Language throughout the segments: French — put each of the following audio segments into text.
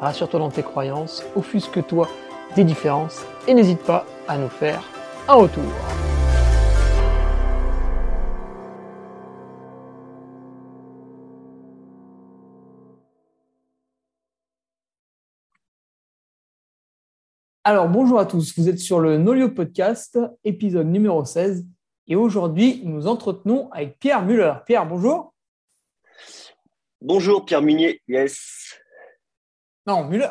rassure-toi dans tes croyances, offusque-toi des différences et n'hésite pas à nous faire un retour. Alors bonjour à tous, vous êtes sur le Nolio Podcast, épisode numéro 16, et aujourd'hui nous entretenons avec Pierre Muller. Pierre, bonjour. Bonjour Pierre Munier, yes. Non, Muller.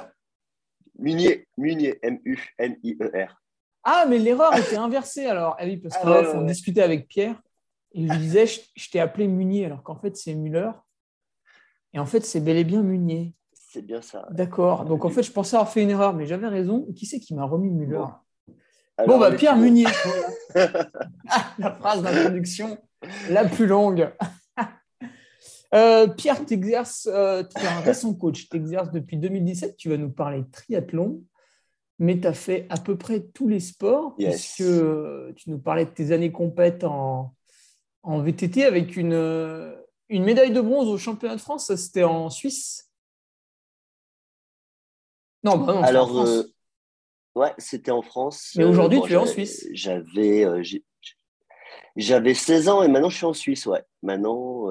Munier, Munier, M-U-N-I-E-R. Ah, mais l'erreur était inversée alors. Ah oui, parce qu'on ah, discutait avec Pierre je lui disais, je, t'ai appelé Munier alors qu'en fait c'est Muller. Et en fait, c'est bel et bien Munier. C'est bien ça. D'accord. Donc en fait, je pensais avoir fait une erreur, mais j'avais raison. Qui c'est qui m'a remis Muller Bon, bah Pierre Munier. Ah, la phrase d'introduction la plus longue. Euh, Pierre, tu exerces, euh, tu es un récent coach, tu exerces depuis 2017, tu vas nous parler de triathlon, mais tu as fait à peu près tous les sports, puisque tu nous parlais de tes années compètes en, en VTT avec une, une médaille de bronze au championnat de France, c'était en Suisse Non, bah non Alors, en France. Euh, ouais, c'était en France. Mais aujourd'hui, tu es en Suisse. J'avais j'avais 16 ans et maintenant je suis en Suisse, ouais. Maintenant,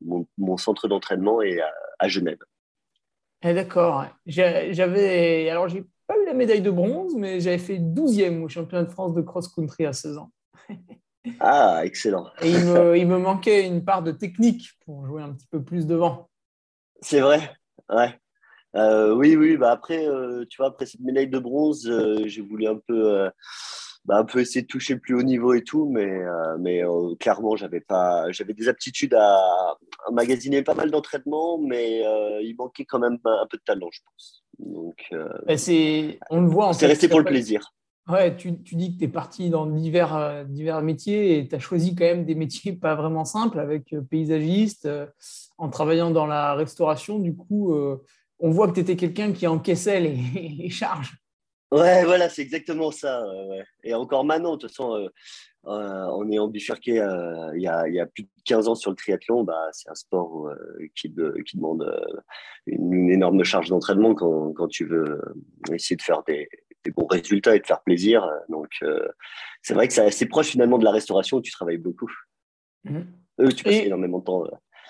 mon, centre d'entraînement est à, Genève. Eh, d'accord. J'avais, alors j'ai pas eu la médaille de bronze, mais j'avais fait 12e au championnat de France de cross-country à 16 ans. ah, excellent. Et il me, il me, manquait une part de technique pour jouer un petit peu plus devant. C'est vrai, ouais. Euh, oui, oui, bah après, euh, tu vois, après cette médaille de bronze, euh, j'ai voulu un peu bah, un peu essayer de toucher le plus haut niveau et tout, mais, euh, mais euh, clairement, j'avais pas, j'avais des aptitudes à, magasiner pas mal d'entraînement, mais euh, il manquait quand même un, peu de talent, je pense. Donc, bah, c'est, on le voit. C'est resté pour le plaisir. Ouais, tu, tu, dis que tu es parti dans divers, divers métiers et tu as choisi quand même des métiers pas vraiment simples avec paysagiste, en travaillant dans la restauration. Du coup, on voit que tu étais quelqu'un qui encaissait les, les charges. Ouais, voilà, c'est exactement ça. Et encore maintenant, de toute façon, euh, euh, on est en bifurqué euh, il, y a, il, y a, plus de 15 ans sur le triathlon. Bah, c'est un sport qui, qui, demande une, énorme charge d'entraînement quand, quand, tu veux essayer de faire des, des, bons résultats et de faire plaisir. Donc, c'est vrai que c'est assez proche finalement de la restauration où tu travailles beaucoup. Mmh. tu passes énormément de temps.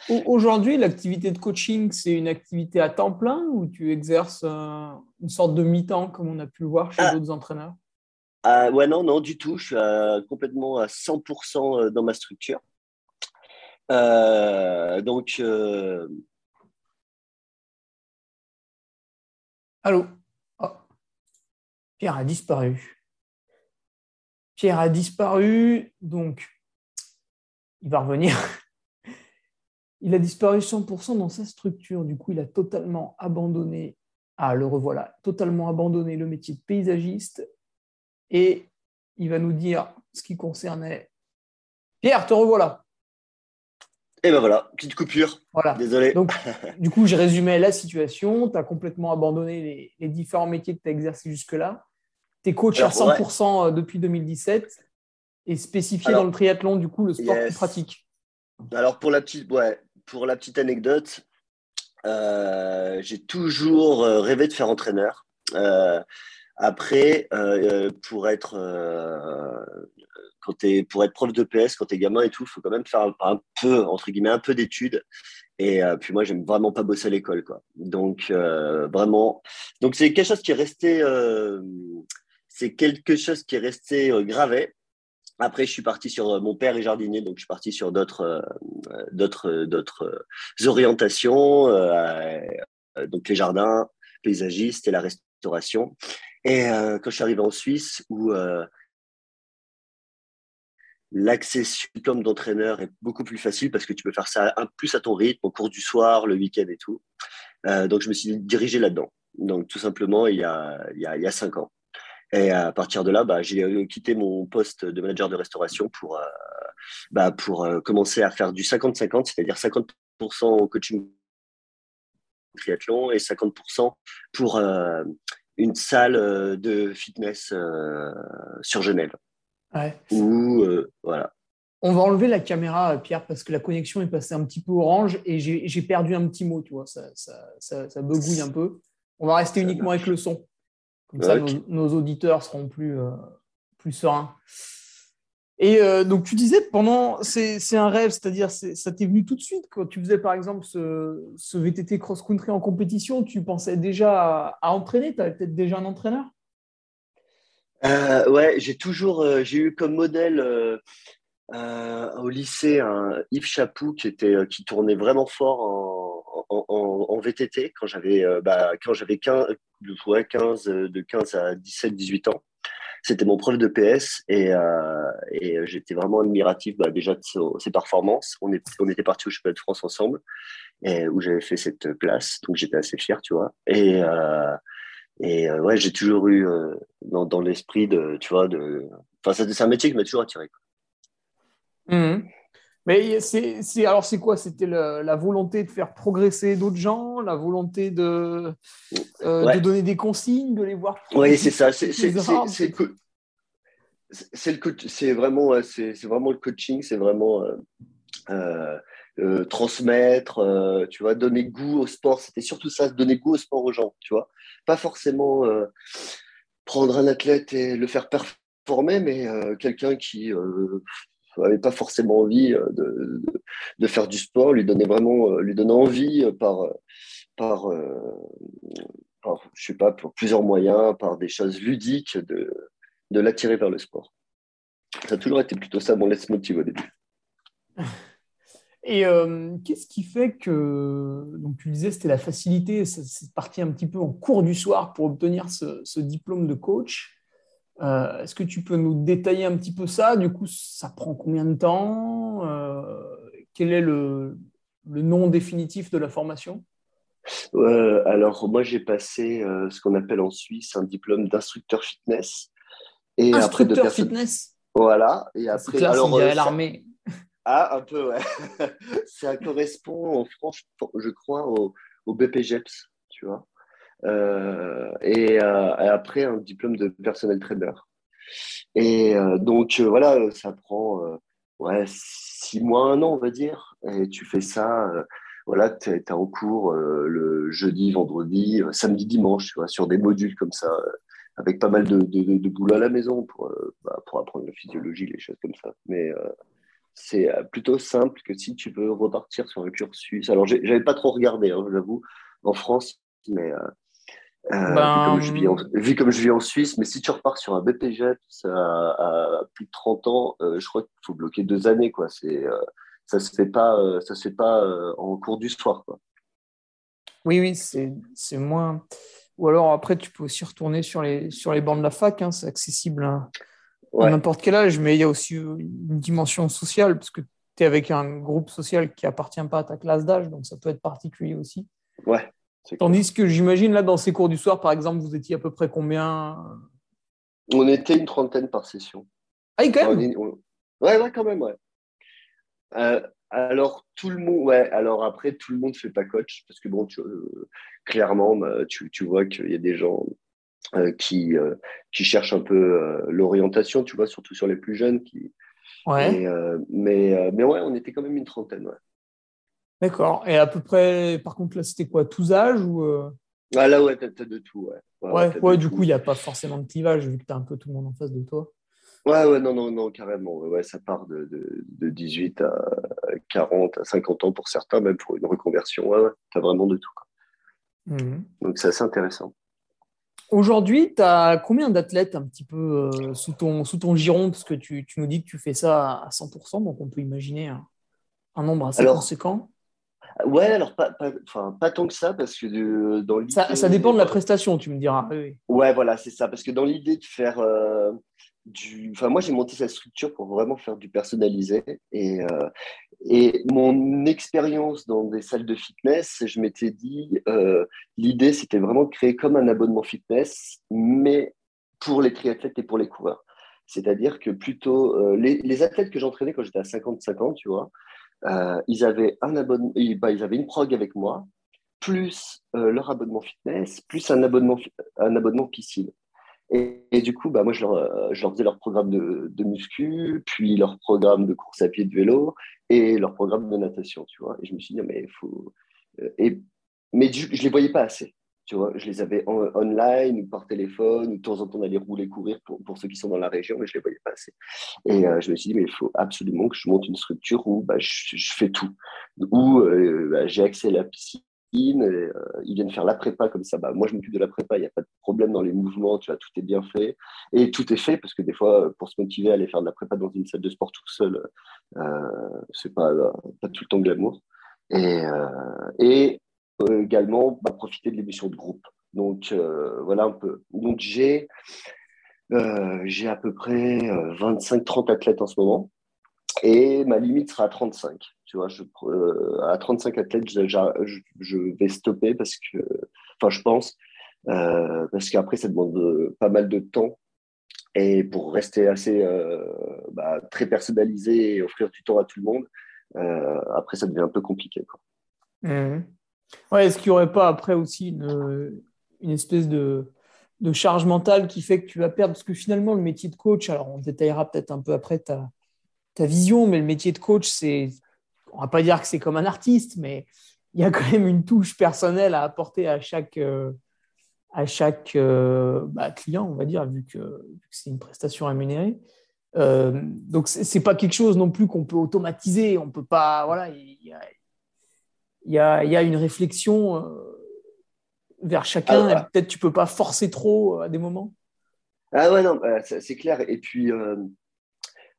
Aujourd'hui, l'activité de coaching, c'est une activité à temps plein ou tu exerces une sorte de mi-temps comme on a pu le voir chez ah. d'autres entraîneurs? Ah, Ouais, non, non, du tout. Je suis complètement à 100% euh, dans ma structure. Euh, donc. Euh... Allô? Oh. Pierre a disparu. Pierre a disparu, donc il va revenir. Il a disparu 100% dans sa structure. Du coup, il a totalement abandonné, ah, le revoilà, totalement abandonné le métier de paysagiste. Et il va nous dire ce qui concernait. Pierre, te revoilà. Et ben voilà, petite coupure. Voilà. Désolé. Donc, du coup, je résumais la situation. Tu as complètement abandonné les, différents métiers que tu as exercés jusque-là. Tu es coach à 100% euh, depuis 2017 et spécifié dans le triathlon, du coup, le sport yes. pratique. Alors, pour la petite, ouais, pour la petite anecdote, euh, j'ai toujours euh, rêvé de faire entraîneur. Euh, après, pour être quand es, pour être prof de PS, quand tu es gamin et tout, faut quand même faire un, peu, entre guillemets, un peu d'études. Et puis moi, j'aime vraiment pas bosser à l'école, quoi. Donc vraiment, donc c'est quelque chose qui est resté, c'est quelque chose qui est resté gravé. Après, je suis parti sur euh, mon père est jardinier, donc je suis parti sur d'autres euh, d'autres d'autres orientations, euh, donc les jardins, paysagistes et la restauration. Et quand je suis arrivé en Suisse, où l'accès diplôme d'entraîneur est beaucoup plus facile parce que tu peux faire ça un plus à ton rythme, au cours du soir, le week-end et tout. donc je me suis dirigé là-dedans. Donc, tout simplement, il y a, il y a, il y a cinq ans. Et à partir de là, bah, j'ai quitté mon poste de manager de restauration pour, bah, pour commencer à faire du 50-50, c'est-à-dire 50%, au coaching triathlon et 50% pour une salle de fitness sur Genève. Ouais. Où, voilà. On va enlever la caméra, Pierre, parce que la connexion est passée un petit peu orange et j'ai perdu un petit mot, tu vois, ça, ça, ça, ça begouille un peu. On va rester uniquement avec le son. Comme ça, nos, auditeurs seront plus, euh, plus sereins. Et euh, donc, tu disais, pendant, c'est un rêve, c'est-à-dire, ça t'est venu tout de suite quand tu faisais, par exemple, ce, ce VTT cross-country en compétition, tu pensais déjà à, entraîner? Tu avais peut-être déjà un entraîneur? Euh, Ouais, j'ai toujours, j'ai eu comme modèle au lycée Yves Chapou qui, était, qui tournait vraiment fort en, VTT quand j'avais bah, quand j'avais 15, 15, de 15 à 17, 18 ans. C'était mon prof de PS et, euh, j'étais vraiment admiratif bah, déjà de ses, performances. On, était parti au championnat de France ensemble où j'avais fait cette place, donc j'étais assez fier, tu vois. Et, euh, euh, ouais, j'ai toujours eu euh, dans, l'esprit de, tu vois, de. Enfin, c'est un métier qui m'a toujours attiré. Mmh. Mais c'est, alors c'est quoi? C'était la volonté de faire progresser d'autres gens, la volonté de, euh, de donner des consignes, de les voir. Oui, c'est ça. C'est, c'est, vraiment, c'est, vraiment le coaching, c'est vraiment euh, euh, transmettre, tu vois, donner goût au sport. C'était surtout ça, donner goût au sport aux gens, tu vois. Pas forcément prendre un athlète et le faire performer, mais quelqu'un qui n'avait pas forcément envie euh, de, de, faire du sport, lui donner vraiment, euh, lui donner envie euh, par, par, je sais pas, pour plusieurs moyens, par des choses ludiques, de, de l'attirer vers le sport. Ça a toujours été plutôt ça mon leitmotiv au début. Et qu'est-ce qui fait que, donc tu disais, c'était la facilité, c'est parti un petit peu en cours du soir pour obtenir ce diplôme de coach. Euh, est-ce que tu peux nous détailler un petit peu ça? Du coup, ça prend combien de temps? Euh, Quel est le, nom définitif de la formation? Euh, Alors, moi, j'ai passé ce qu'on appelle en Suisse un diplôme d'instructeur fitness. Et instructeur après de fitness? Voilà. Et après, classe, alors, l'armée. Ah, un peu, ouais. ça correspond en France, je crois, au, au BPGEPS, tu vois. Euh, et, euh, et, après un diplôme de personnel trader. Et euh, donc voilà, ça prend ouais, six mois, un an, on va dire. Et tu fais ça, voilà, tu es, en cours le jeudi, vendredi, samedi, dimanche, sur des modules comme ça, avec pas mal de, de, boulot à la maison pour, bah, pour apprendre la physiologie, les choses comme ça. Mais c'est plutôt simple que si tu veux repartir sur un cursus. Alors, j'avais pas trop regardé, hein, j'avoue, en France, mais ben, vu, comme je vis en, vu, comme je vis en, Suisse, mais si tu repars sur un BPJ à, à plus de 30 ans, euh, je crois qu'il faut bloquer deux années. Quoi. C'est, euh, ça ne se fait pas, ça se fait pas en cours du soir. Quoi. Oui, oui, c'est, c'est moins. Ou alors après, tu peux aussi retourner sur les, sur les bancs de la fac, hein, c'est accessible à, n'importe quel âge, mais il y a aussi une dimension sociale, parce que tu es avec un groupe social qui appartient pas à ta classe d'âge, donc ça peut être particulier aussi. Ouais. Tandis que j'imagine, là, dans ces cours du soir, par exemple, vous étiez à peu près combien On était une trentaine par session. Ah, quand même? Ouais, ouais, quand même, ouais. Euh, alors, tout le monde, ouais, alors après, tout le monde ne fait pas coach, parce que bon, tu, euh, clairement, bah, tu, tu, vois qu'il y a des gens euh, qui, qui cherchent un peu l'orientation, tu vois, surtout sur les plus jeunes. Qui, ouais. mais, mais ouais, on était quand même une trentaine, ouais. D'accord. Et à peu près, par contre, là, c'était quoi Tous âges ou euh? Ah là, ouais, t'as de tout, ouais. Ouais, ouais, du coup, il n'y a pas forcément de clivage vu que tu as un peu tout le monde en face de toi. Ouais, ouais, non, non, non, carrément. Ouais, ça part de, de, de, 18 à 40, à 50 ans pour certains, même pour une reconversion. Ouais, ouais, tu as vraiment de tout. Mmh. Donc, c'est assez intéressant. Aujourd'hui, tu as combien d'athlètes un petit peu euh, sous, ton, sous ton giron? Parce que tu, tu, nous dis que tu fais ça à 100%, donc on peut imaginer un, un nombre assez conséquent. Ouais, alors pas, pas, pas, tant que ça, parce que dans ça, ça, dépend de la prestation, tu me diras. Ouais, voilà, c'est ça. Parce que dans l'idée de faire, euh, du. Enfin, moi, j'ai monté cette structure pour vraiment faire du personnalisé. Et, euh, et mon expérience dans des salles de fitness, je m'étais dit, euh, l'idée, c'était vraiment de créer comme un abonnement fitness, mais pour les triathlètes et pour les coureurs. C'est-à-dire que plutôt, euh, les, athlètes que j'entraînais quand j'étais à 55 ans, tu vois, ils, avaient un bah, ils avaient une prog avec moi, plus leur abonnement fitness, plus un abonnement, un abonnement piscine. Et, du coup, bah, moi, je leur, euh, je leur faisais leur programme de, de, muscu, puis leur programme de course à pied de vélo et leur programme de natation, tu vois. Et je me suis dit, mais faut. Euh, et, mais je ne les voyais pas assez, tu vois. Je les avais online ou par téléphone, ou de temps en temps, allait rouler, courir pour, pour, ceux qui sont dans la région, mais je ne les voyais pas assez. Et euh, je me suis dit, mais il faut absolument que je monte une structure où bah, je, fais tout, où bah, j'ai accès à la piscine euh, ils viennent faire la prépa comme ça. Bah, moi, je m'occupe de la prépa, il n'y a pas de problème dans les mouvements, tu vois, tout est bien fait. Et tout est fait parce que des fois, pour se motiver à aller faire de la prépa dans une salle de sport tout seul, euh, c'est pas, pas tout le temps glamour. Et, euh, et euh, également, bah, profiter de l'émission de groupe. Donc, voilà un peu. Donc, j'ai j'ai à peu près 25-30 athlètes en ce moment. Et ma limite sera à 35. Tu vois, je, euh, à 35 athlètes, je, vais stopper parce que, enfin, je pense, euh, parce qu'après, ça demande euh, pas mal de temps. Et pour rester assez bah, très personnalisé et offrir du temps à tout le monde, après, ça devient un peu compliqué. Quoi. Mmh. Ouais, Est-ce qu'il n'y aurait pas après aussi une, une espèce de, de charge mentale qui fait que tu vas perdre? Parce que finalement, le métier de coach, alors on détaillera peut-être un peu après ta, ta vision, mais le métier de coach, c'est, on va pas dire que c'est comme un artiste, mais il y a quand même une touche personnelle à apporter à chaque, euh, à chaque euh, bah, client, on va dire, vu que, c'est une prestation rémunérée. Euh, donc, ce n'est pas quelque chose non plus qu'on peut automatiser. On peut pas. Voilà, y, a, y a, une réflexion vers chacun. Ah, peut-être tu peux pas forcer trop à des moments? Ah ouais, non, c'est clair. Et puis,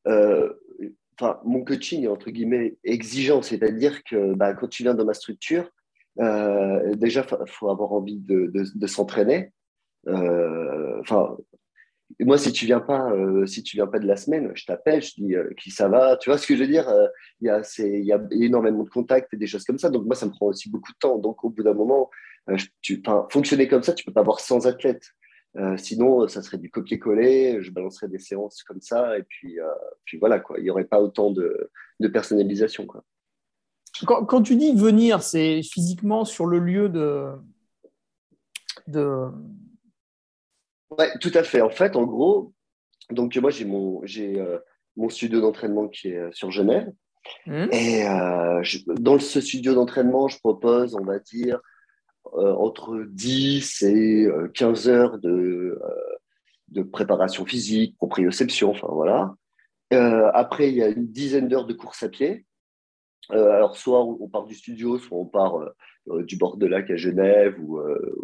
enfin, mon coaching est entre guillemets exigeant, c'est-à-dire que bah, quand tu viens dans ma structure, euh, déjà, il faut avoir envie de, de, s'entraîner. Euh, enfin, moi, si tu viens pas, euh, si tu viens pas de la semaine, je t'appelle, je dis qui ça va. Tu vois ce que je veux dire Il y a, il y a énormément de contacts et des choses comme ça. Donc moi, ça me prend aussi beaucoup de temps. Donc au bout d'un moment, fonctionner comme ça, tu peux pas avoir 100 athlètes. Euh, sinon, ça serait du copier-coller, je balancerais des séances comme ça, et puis, euh, voilà, quoi. il n'y aurait pas autant de, de personnalisation. Quoi. Quand, quand, tu dis venir, c'est physiquement sur le lieu de. de... Ouais, tout à fait. En fait, en gros, donc moi, j'ai mon, j'ai, euh, mon studio d'entraînement qui est sur Genève. Mmh. Et dans ce studio d'entraînement, je propose, on va dire, euh, entre 10 et 15 euh, heures de, euh, de préparation physique, proprioception, enfin voilà. après, il y a une dizaine d'heures de course à pied. alors, soit on part du studio, soit on part du bord de lac à Genève ou,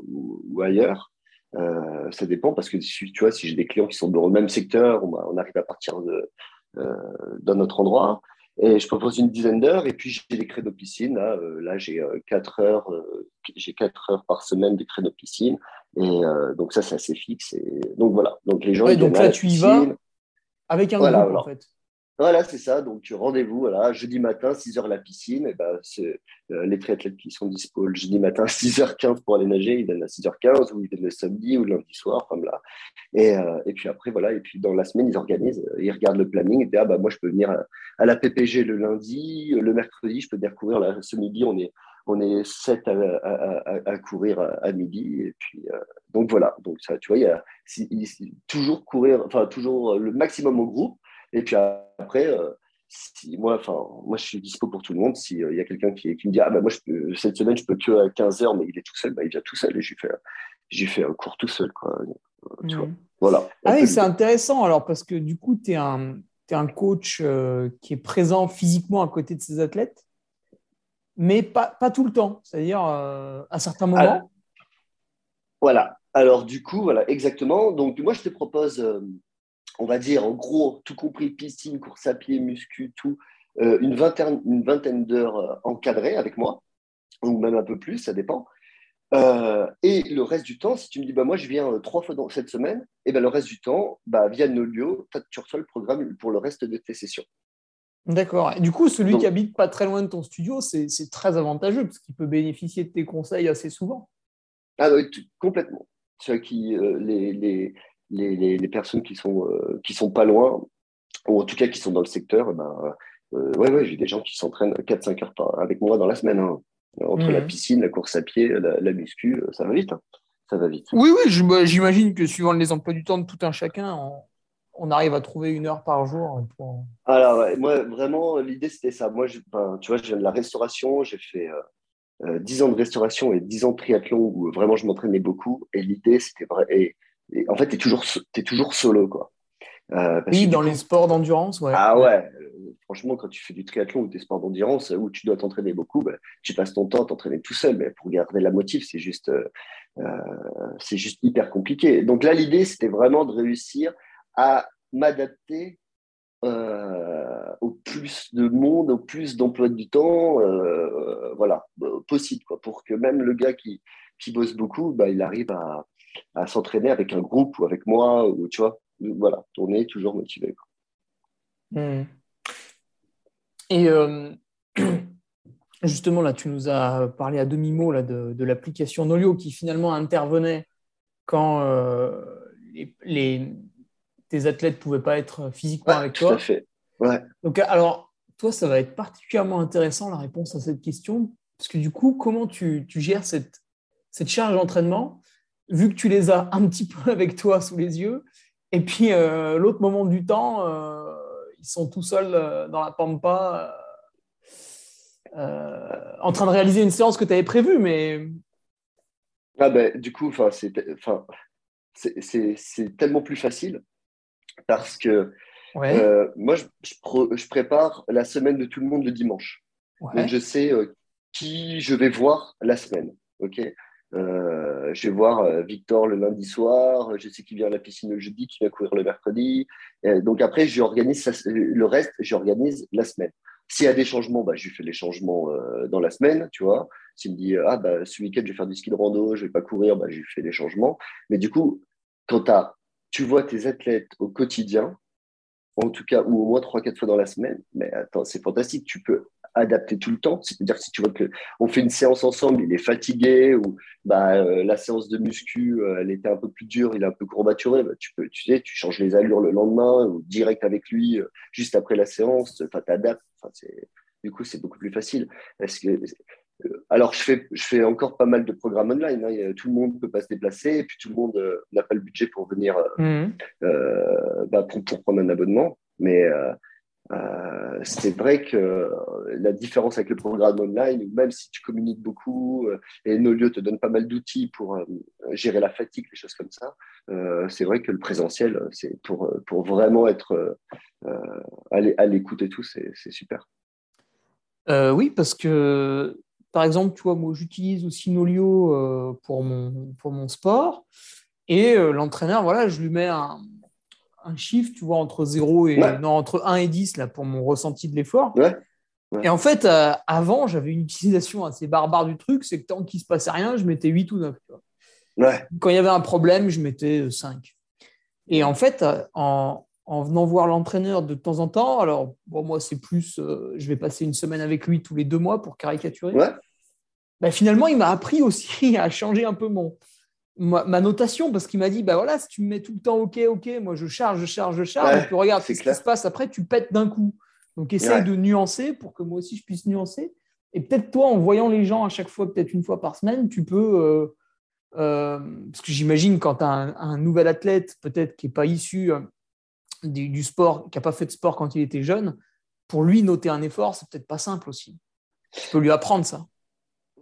ou, ailleurs. Ça dépend parce que tu vois, si j'ai des clients qui sont dans le même secteur, on, arrive à partir d'un autre endroit. Et je propose une dizaine d'heures et puis j'ai des créneaux piscine. Là, euh, là j'ai euh, quatre heures, euh, j'ai quatre heures par semaine de créneaux piscine. Et donc ça, c'est assez fixe. Et donc voilà. Donc les gens. donc là, tu y vas avec un groupe en fait. Voilà, c'est ça. Donc, rendez-vous, voilà, jeudi matin, 6h la piscine. Et ben, euh, les triathlètes qui sont dispo le jeudi matin, 6h15 pour aller nager, ils viennent à 6h15 ou ils viennent le samedi ou le lundi soir, comme là. Et, euh, et, puis après, voilà. Et puis dans la semaine, ils organisent, ils regardent le planning et disent, ah, bah, moi, je peux venir à, la PPG le lundi, le mercredi, je peux venir courir là, ce midi. On est, on est 7 à, à, courir à, midi. Et puis, euh, donc voilà. Donc, ça, tu vois, il y a toujours courir, enfin, toujours le maximum au groupe. Et puis après, euh, si, moi, enfin, moi, je suis dispo pour tout le monde. S'il euh, y a quelqu'un qui, qui, me dit, ah, bah, moi, je cette semaine, je peux que à 15 heures, mais il est tout seul, bah, il vient tout seul. Et j'ai fait, j'ai fait un cours tout seul. Quoi. Tu vois, voilà. Ah oui, c'est intéressant. Alors, parce que du coup, tu es un, es un coach euh, qui est présent physiquement à côté de ses athlètes, mais pas, pas tout le temps. C'est-à-dire à certains moments. voilà. Alors, du coup, voilà, exactement. Donc, moi, je te propose on va dire, en gros, tout compris piscine, course à pied, muscu, tout, euh, une vingtaine, une vingtaine d'heures euh, encadrées avec moi, ou même un peu plus, ça dépend. Euh, et le reste du temps, si tu me dis, bah, moi, je viens trois fois dans cette semaine, et ben le reste du temps, bah, via Nolio, tu reçois le programme pour le reste de tes sessions. D'accord. Du coup, celui qui habite pas très loin de ton studio, c'est très avantageux parce qu'il peut bénéficier de tes conseils assez souvent. Ah oui, complètement. Ceux qui, euh, les, les, les, les, personnes qui sont, qui sont pas loin, ou en tout cas qui sont dans le secteur, ben, ouais, ouais, j'ai des gens qui s'entraînent 4-5 heures avec moi dans la semaine. Hein. Entre la mhm. piscine, la course à pied, la, muscu, ça va vite. Hein. Ça va vite. Oui, oui, bah, j'imagine que suivant les emplois du temps de tout un chacun, on, arrive à trouver une heure par jour. Pour... Alors, moi, vraiment, l'idée, c'était ça. Moi, je, tu vois, je viens de la restauration, j'ai fait euh, 10 euh, ans de restauration et 10 ans de triathlon où vraiment je m'entraînais beaucoup. Et l'idée, c'était vrai. Et, en fait, tu es toujours, es toujours solo, quoi. Euh, oui, dans les sports d'endurance, ouais. Ah ouais, franchement, quand tu fais du triathlon ou des sports d'endurance où tu dois t'entraîner beaucoup, bah, tu passes ton temps à t'entraîner tout seul. Mais pour garder la motive, c'est juste, euh, euh, c'est juste hyper compliqué. Donc là, l'idée, c'était vraiment de réussir à m'adapter euh, au plus de monde, au plus d'emplois du temps, voilà, possible, quoi, pour que même le gars qui, qui bosse beaucoup, bah, il arrive à, à s'entraîner avec un groupe ou avec moi, ou tu vois, voilà, tourner toujours motivé. Mmh. Et euh, justement, là, tu nous as parlé à demi-mot de, l'application Nolio qui finalement intervenait quand euh, les, tes athlètes ne pouvaient pas être physiquement avec toi. Tout à fait. Ouais. Donc, alors, toi, ça va être particulièrement intéressant la réponse à cette question, parce que du coup, comment tu, gères cette, cette charge d'entraînement, vu que tu les as un petit peu avec toi sous les yeux, et puis euh, l'autre moment du temps, ils sont tout seuls euh, dans la pampa euh, euh, en train de réaliser une séance que tu avais prévue, mais. Ah ben, du coup, c'est tellement plus facile parce que moi, je, je, prépare la semaine de tout le monde le dimanche. Donc, je sais qui je vais voir la semaine. ok? Euh, je vais voir euh, Victor le lundi soir, je sais qu'il vient à la piscine le jeudi, qu'il vient courir le mercredi. donc après, j'organise le reste, j'organise la semaine. S'il y a des changements, bah, je fais les changements euh, dans la semaine, tu vois. S'il me dit, ah, bah, ce week-end, je vais faire du ski de rando, je ne vais pas courir, bah, je fais les changements. Mais du coup, quand as, tu vois tes athlètes au quotidien, en tout cas, ou au moins 3-4 fois dans la semaine, mais attends, c'est fantastique. Tu peux adapter tout le temps. C'est-à-dire si tu vois que on fait une séance ensemble, il est fatigué ou bah, euh, la séance de muscu, euh, elle était un peu plus dure, il est un peu courbaturé, bah, tu peux, tu sais, tu changes les allures le lendemain ou direct avec lui euh, juste après la séance. Enfin, t'adaptes. Enfin, du coup, c'est beaucoup plus facile. Que alors, je fais, je fais encore pas mal de programmes online. Hein. Tout le monde ne peut pas se déplacer, et puis tout le monde n'a pas le budget pour venir mmh. bah, pour, pour, prendre un abonnement. Mais euh, c'est vrai que la différence avec le programme online, même si tu communiques beaucoup euh, et nos lieux te donnent pas mal d'outils pour euh, gérer la fatigue, des choses comme ça, c'est vrai que le présentiel, c'est pour, pour vraiment être à l'écoute et tout, c'est super. oui, parce que par exemple, tu vois, moi j'utilise aussi Nolio pour, mon, pour mon sport et l'entraîneur, voilà, je lui mets un, un chiffre, tu vois, entre 0 et non, entre 1 et 10 là, pour mon ressenti de l'effort. Et en fait, euh, avant, j'avais une utilisation assez barbare du truc, c'est que tant qu'il ne se passait rien, je mettais 8 ou 9. Quand il y avait un problème, je mettais 5. Euh, et en fait, euh, en, venant voir l'entraîneur de temps en temps, alors bon, moi, c'est plus, je vais passer une semaine avec lui tous les deux mois pour caricaturer. Bah, finalement, il m'a appris aussi à changer un peu mon, ma, notation parce qu'il m'a dit bah voilà si tu me mets tout le temps ok ok moi je charge je charge je charge et puis regarde ce qui se passe après tu pètes d'un coup. Donc essaye de nuancer pour que moi aussi je puisse nuancer. Et peut-être toi en voyant les gens à chaque fois peut-être une fois par semaine tu peux euh, euh, parce que j'imagine quand tu as un, nouvel athlète peut-être qui n'est pas issu euh, du, sport qui n'a pas fait de sport quand il était jeune pour lui noter un effort c'est peut-être pas simple aussi. Tu peux lui apprendre ça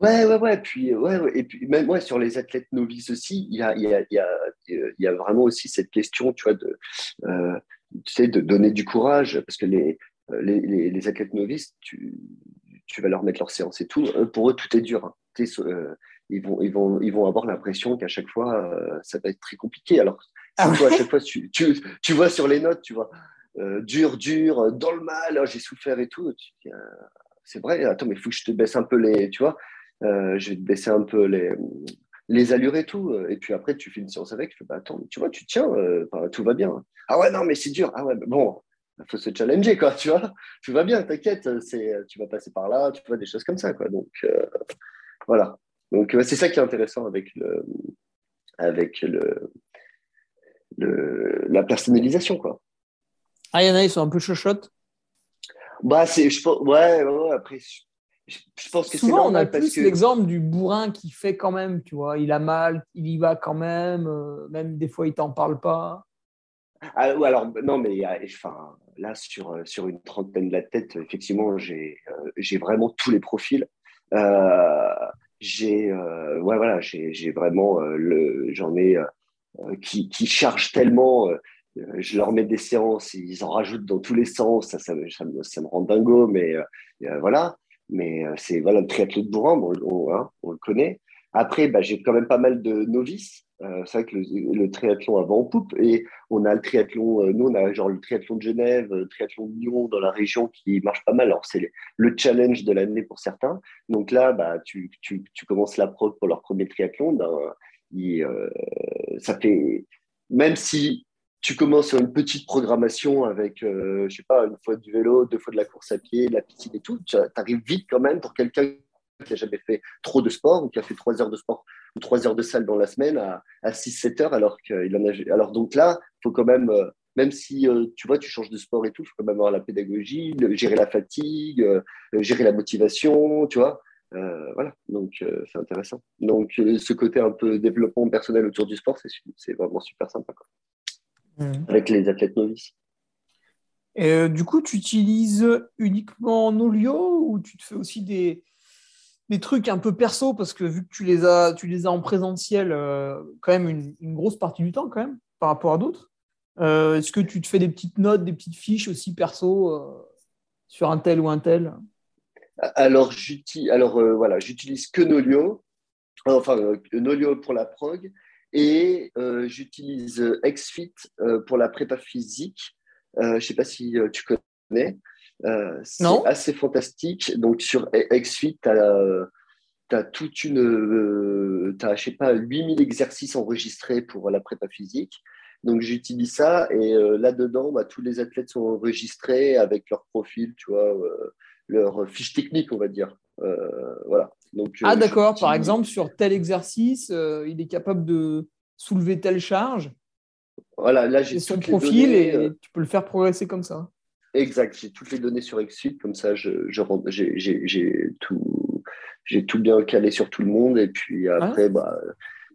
Ouais, ouais, ouais. Puis, ouais, Et puis, même ouais, sur les athlètes novices aussi, il y a, il y a, il y a, il y a vraiment aussi cette question, tu vois, de, euh, tu sais, de donner du courage. Parce que les, les, les, athlètes novices, tu, tu vas leur mettre leur séance et tout. Pour eux, tout est dur. Hein. Euh, ils, vont, ils, vont, ils vont avoir l'impression qu'à chaque fois, euh, ça va être très compliqué. Alors, ah à chaque fois, tu, tu, tu, vois sur les notes, tu vois, dur, dur, dans le mal, oh, j'ai souffert et tout. c'est vrai, attends, mais il faut que je te baisse un peu les, tu vois. Euh, je vais te baisser un peu les, les allures et tout. Et puis après, tu fais une séance avec, tu fais, bah, attends, tu vois, tu tiens, tout va bien. Ah ouais, non, mais c'est dur. Ah ouais, bon, il faut se challenger, quoi, tu vois. Tout va bien, t'inquiète, tu vas passer par là, tu vois, des choses comme ça, quoi. Donc, voilà. Donc, c'est ça qui est intéressant avec le, avec le, le la personnalisation, quoi. Ah, il y en a, ils sont un peu chochottes? Bah, c'est, je ouais, ouais, après, je, pense que c'est Souvent, on a plus l'exemple du bourrin qui fait quand même, tu vois. Il a mal, il y va quand même, euh, même des fois, il t'en parle pas. Ah, alors, non, mais enfin, là, sur, euh, sur une trentaine de la tête, effectivement, j'ai euh, j'ai vraiment tous les profils. j'ai ouais, voilà, j'ai vraiment le, j'en ai qui, qui chargent tellement je leur mets des séances, ils en rajoutent dans tous les sens, ça, ça, ça, me, ça me, rend dingo, mais voilà. Mais c'est voilà, le triathlon de bourrin, on, hein, on, le connaît. Après, bah, j'ai quand même pas mal de novices. Euh, c'est vrai que le, triathlon avant en poupe et on a le triathlon, euh, nous on a genre le triathlon de Genève, le triathlon de Lyon dans la région qui marche pas mal. Alors c'est le challenge de l'année pour certains. Donc là, bah, tu, tu, tu commences la pro pour leur premier triathlon. Ben, euh, ça fait, même si tu commences une petite programmation avec, euh, je sais pas, une fois du vélo, deux fois de la course à pied, la piscine et tout. Tu arrives vite quand même pour quelqu'un qui n'a jamais fait trop de sport ou qui a fait trois heures de sport ou trois heures de salle dans la semaine à, à 6-7 heures alors qu'il en a. Alors donc là, faut quand même, euh, même si euh, tu vois, tu changes de sport et tout, il faut quand même avoir la pédagogie, gérer la fatigue, gérer la motivation, tu vois. voilà, donc c'est intéressant. Donc ce côté un peu développement personnel autour du sport, c'est vraiment super sympa. Mmh. avec les athlètes novices. Et euh, du coup, tu utilises uniquement Nolio ou tu te fais aussi des, des trucs un peu perso? Parce que vu que tu les as, tu les as en présentiel euh, quand même une, grosse partie du temps quand même par rapport à d'autres. Euh, est-ce que tu te fais des petites notes, des petites fiches aussi perso sur un tel ou un tel? Alors j'utilise, alors voilà, j'utilise que Nolio, enfin Nolio pour la prog et euh, j'utilise XFIT euh, pour la prépa physique. Euh, je ne sais pas si tu connais. c'est assez fantastique. Donc, sur XFIT, tu as, toute une. tu as, je sais pas, 8000 exercices enregistrés pour la prépa physique. Donc, j'utilise ça. Et là-dedans, bah, tous les athlètes sont enregistrés avec leur profil, tu vois, leur fiche technique, on va dire. voilà ah, euh, d'accord. Par exemple, sur tel exercice, euh, il est capable de soulever telle charge. Voilà, là, j'ai son profil et euh, tu peux le faire progresser comme ça. Exact. J'ai toutes les données sur XFIT, comme ça, je, j'ai tout, tout bien calé sur tout le monde. Et puis après, bah,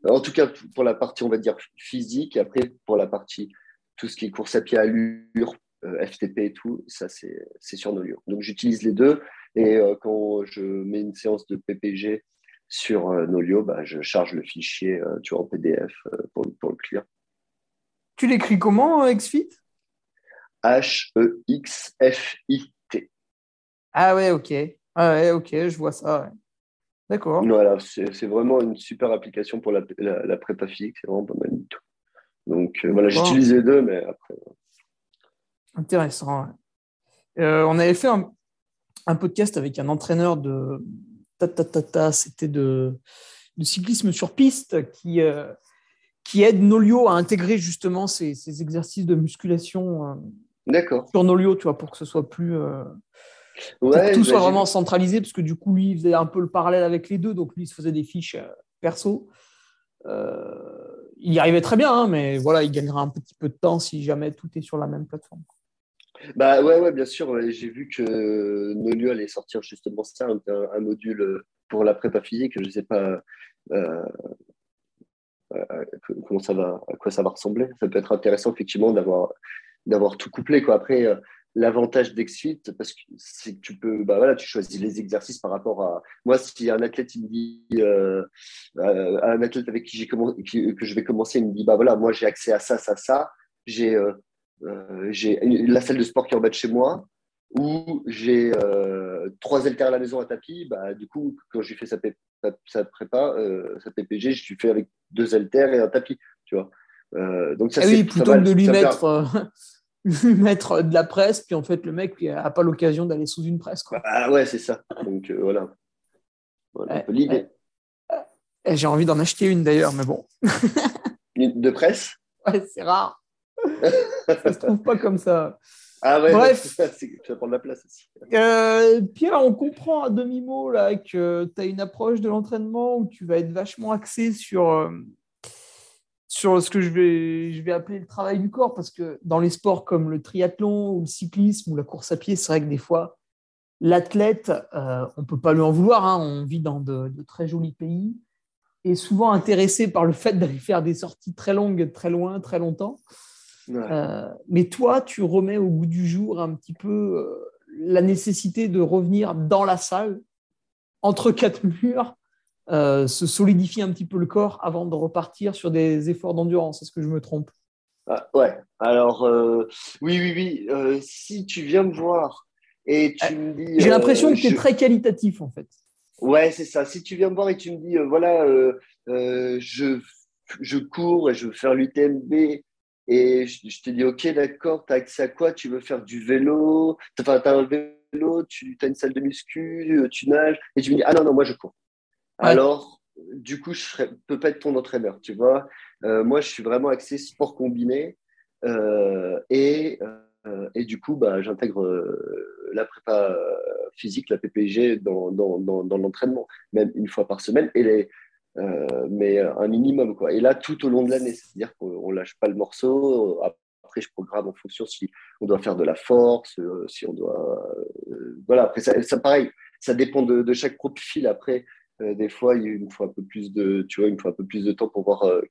en tout cas, pour la partie, on va dire, physique, et après, pour la partie, tout ce qui est course à pied, allure, FTP et tout, ça, c'est sur nos lieux. Donc, j'utilise les deux. Et euh, quand je mets une séance de PPG sur euh, Nolio, bah, je charge le fichier euh, tu vois, en PDF pour, pour, le client. Tu l'écris comment, XFIT H-E-X-F-I-T. Ah ouais, ok. Ah ouais, ok, je vois ça. D'accord. Voilà, c'est vraiment une super application pour la, la, prépa physique, c'est vraiment pas mal du tout. Donc voilà, j'utilise les deux, mais après. Intéressant. on avait fait un, un podcast avec un entraîneur de ta, ta, ta, ta c'était de, de, cyclisme sur piste qui, euh, qui aide Nolio à intégrer justement ces, ces exercices de musculation euh, sur Nolio, tu vois, pour que ce soit plus. Euh, pour que tout soit vraiment centralisé, parce que du coup, lui, il faisait un peu le parallèle avec les deux, donc lui, il se faisait des fiches perso. il y arrivait très bien, hein, mais voilà, il gagnera un petit peu de temps si jamais tout est sur la même plateforme. Bah ouais, ouais, bien sûr. J'ai vu que Nolio allait sortir justement ça, un, module pour la prépa physique. Je ne sais pas euh, euh, comment ça va, à quoi ça va ressembler. Ça peut être intéressant effectivement d'avoir d'avoir tout couplé. Quoi. Après, euh, l'avantage d'Exfit, parce que c'est que tu peux, bah voilà, tu choisis les exercices par rapport à. Moi, si un athlète il me dit, un athlète avec qui j'ai que je vais commencer, il me dit, bah voilà, moi j'ai accès à ça, ça, ça. J'ai euh, j'ai la salle de sport qui est en bas de chez moi, où j'ai euh, trois haltères à la maison à tapis. Bah, du coup, quand j'ai fait sa, sa, prépa, euh, sa PPG, je suis fait avec deux haltères et un tapis. Tu vois. donc ça, ah oui, plutôt que de lui mettre, lui mettre de la presse, puis en fait, le mec n'a pas l'occasion d'aller sous une presse. Quoi. Ah ouais, c'est ça. Donc voilà. voilà l'idée. Eh, j'ai envie d'en acheter une d'ailleurs, mais bon. de presse? Ouais, c'est rare. ça se trouve pas comme ça. Ah ouais, Bref. ça va prendre la place aussi. Euh, Pierre, on comprend à demi-mot là que tu as une approche de l'entraînement où tu vas être vachement axé sur, euh, sur ce que je vais, je vais appeler le travail du corps, parce que dans les sports comme le triathlon ou le cyclisme ou la course à pied, c'est vrai que des fois, l'athlète, euh, on ne peut pas lui en vouloir, hein, on vit dans de, de, très jolis pays, est souvent intéressé par le fait d'aller faire des sorties très longues, très loin, très longtemps. Ouais. Euh, mais toi, tu remets au goût du jour un petit peu euh, la nécessité de revenir dans la salle, entre quatre murs, euh, se solidifier un petit peu le corps avant de repartir sur des efforts d'endurance. Est-ce que je me trompe? Ah, Ouais. Alors, oui, oui, oui. Si tu viens me voir et tu me dis. J'ai l'impression que tu es très qualitatif, en fait. Ouais, c'est ça. Si tu viens me voir et tu me dis, voilà, je, je cours et je veux faire l'UTMB et je, je, te dis, OK, d'accord, tu as accès à quoi? Tu veux faire du vélo? Enfin, tu as un vélo, tu as une salle de muscu, tu nages. Et tu me dis, ah non, non, moi, je cours. Ouais. Alors, du coup, je ne peux pas être ton entraîneur, tu vois. Euh, moi, je suis vraiment axé sport combiné. Euh, et, euh, et, du coup, bah, j'intègre la prépa physique, la PPG, dans, dans, dans, dans l'entraînement, même une fois par semaine. Et les, mais un minimum. Quoi. Et là, tout au long de l'année, c'est-à-dire qu'on ne lâche pas le morceau. Après, je programme en fonction si on doit faire de la force, si on doit. voilà, après, ça, pareil, ça dépend de, de chaque profil. Après, euh, des fois, il me faut un peu plus de, tu vois, il faut un peu plus de temps pour voir euh,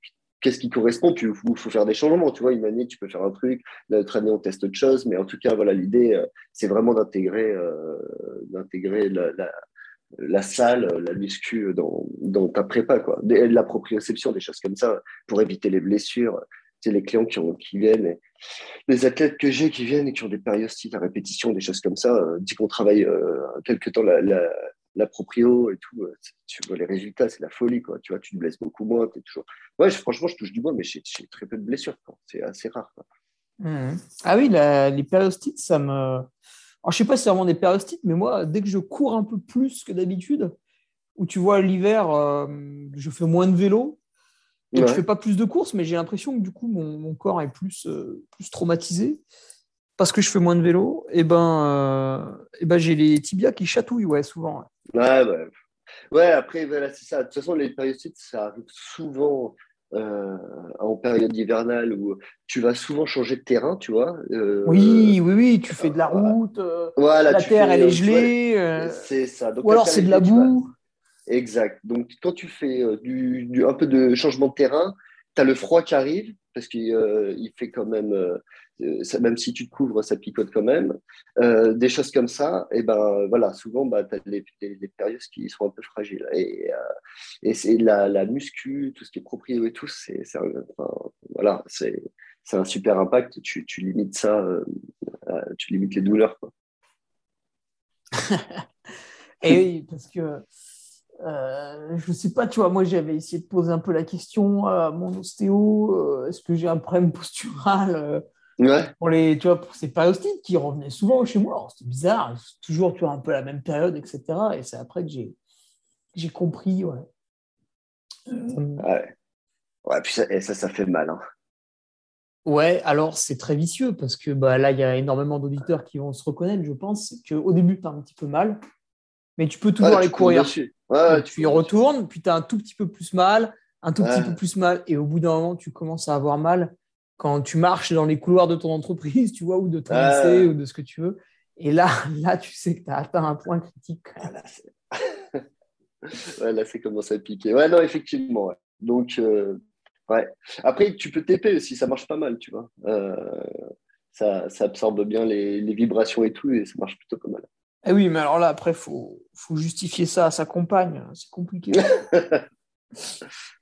qu'est-ce qui correspond. Il faut, faire des changements. Tu vois, une année, tu peux faire un truc. L'autre année, on teste autre chose. Mais en tout cas, voilà, l'idée, euh, c'est vraiment d'intégrer, la, la, salle, la muscu dans, dans ta prépa, quoi. De, la proprioception, des choses comme ça, pour éviter les blessures. C'est les clients qui, viennent, les athlètes que j'ai qui viennent et qui ont des périostites à répétition, des choses comme ça, euh, dit qu'on travaille euh, quelque temps la, la, la, proprio et tout, euh, tu vois les résultats, c'est la folie, quoi. Tu vois, tu te blesses beaucoup moins, es toujours. Ouais, franchement, je touche du bois, mais j'ai très peu de blessures, c'est assez rare. Mmh. Ah oui, la, les périostites, ça me. Alors, je sais pas si c'est vraiment des périostites, mais moi, dès que je cours un peu plus que d'habitude, où tu vois l'hiver, euh, je fais moins de vélo, donc, ouais. je fais pas plus de courses, mais j'ai l'impression que du coup, mon, mon corps est plus, euh, plus traumatisé parce que je fais moins de vélo. Et ben, euh, et ben j'ai les tibias qui chatouillent, ouais, souvent. Ouais, ouais. ouais après, voilà, c'est ça. De toute façon, les périostites, ça arrive souvent euh, en période hivernale où tu vas souvent changer de terrain, tu vois. Euh, oui, oui, oui, tu fais de la route, voilà, la terre, fais, elle est gelée. c'est ça. Donc, ou alors c'est de la boue. Exact. Donc, quand tu fais euh, du, du, un peu de changement de terrain, tu as le froid qui arrive, parce qu'il euh, il fait quand même, euh, ça, même si tu te couvres, ça picote quand même. Euh, des choses comme ça, et ben voilà, souvent, bah, tu as des, des, des, périodes qui sont un peu fragiles. Et, et c'est la, la, muscu, tout ce qui est proprio et tout, c'est voilà, un super impact. Tu, limites ça, tu limites les douleurs. Et oui, parce que euh, je sais pas, tu vois, moi j'avais essayé de poser un peu la question à mon ostéo, euh, est-ce que j'ai un problème postural euh, ouais. pour les, tu vois, pour ces périostites qui revenaient souvent chez moi. C'était bizarre, toujours tu vois un peu la même période, etc. Et c'est après que j'ai j'ai compris, ouais. Ouais, ouais puis ça, et ça, ça fait mal. Hein. Ouais, alors c'est très vicieux parce que bah, là, il y a énormément d'auditeurs qui vont se reconnaître, je pense, qu'au début, tu as un petit peu mal, mais tu peux toujours ouais, aller courir. Ouais, tu y retournes, puis tu as un tout petit peu plus mal, un tout petit peu plus mal, et au bout d'un moment, tu commences à avoir mal quand tu marches dans les couloirs de ton entreprise, tu vois, ou de ton lycée, ou de ce que tu veux. Et là, là tu sais que tu as atteint un point critique. Ah, là, ouais, là, c'est commencé à piquer. Ouais, non, effectivement. Ouais. Donc, euh, ouais. Après, tu peux TP aussi, ça marche pas mal, tu vois. Euh, ça, ça, absorbe bien les, les, vibrations et tout, et ça marche plutôt pas mal. Eh oui, mais alors là, après, il faut, faut, justifier ça à sa compagne. C'est compliqué.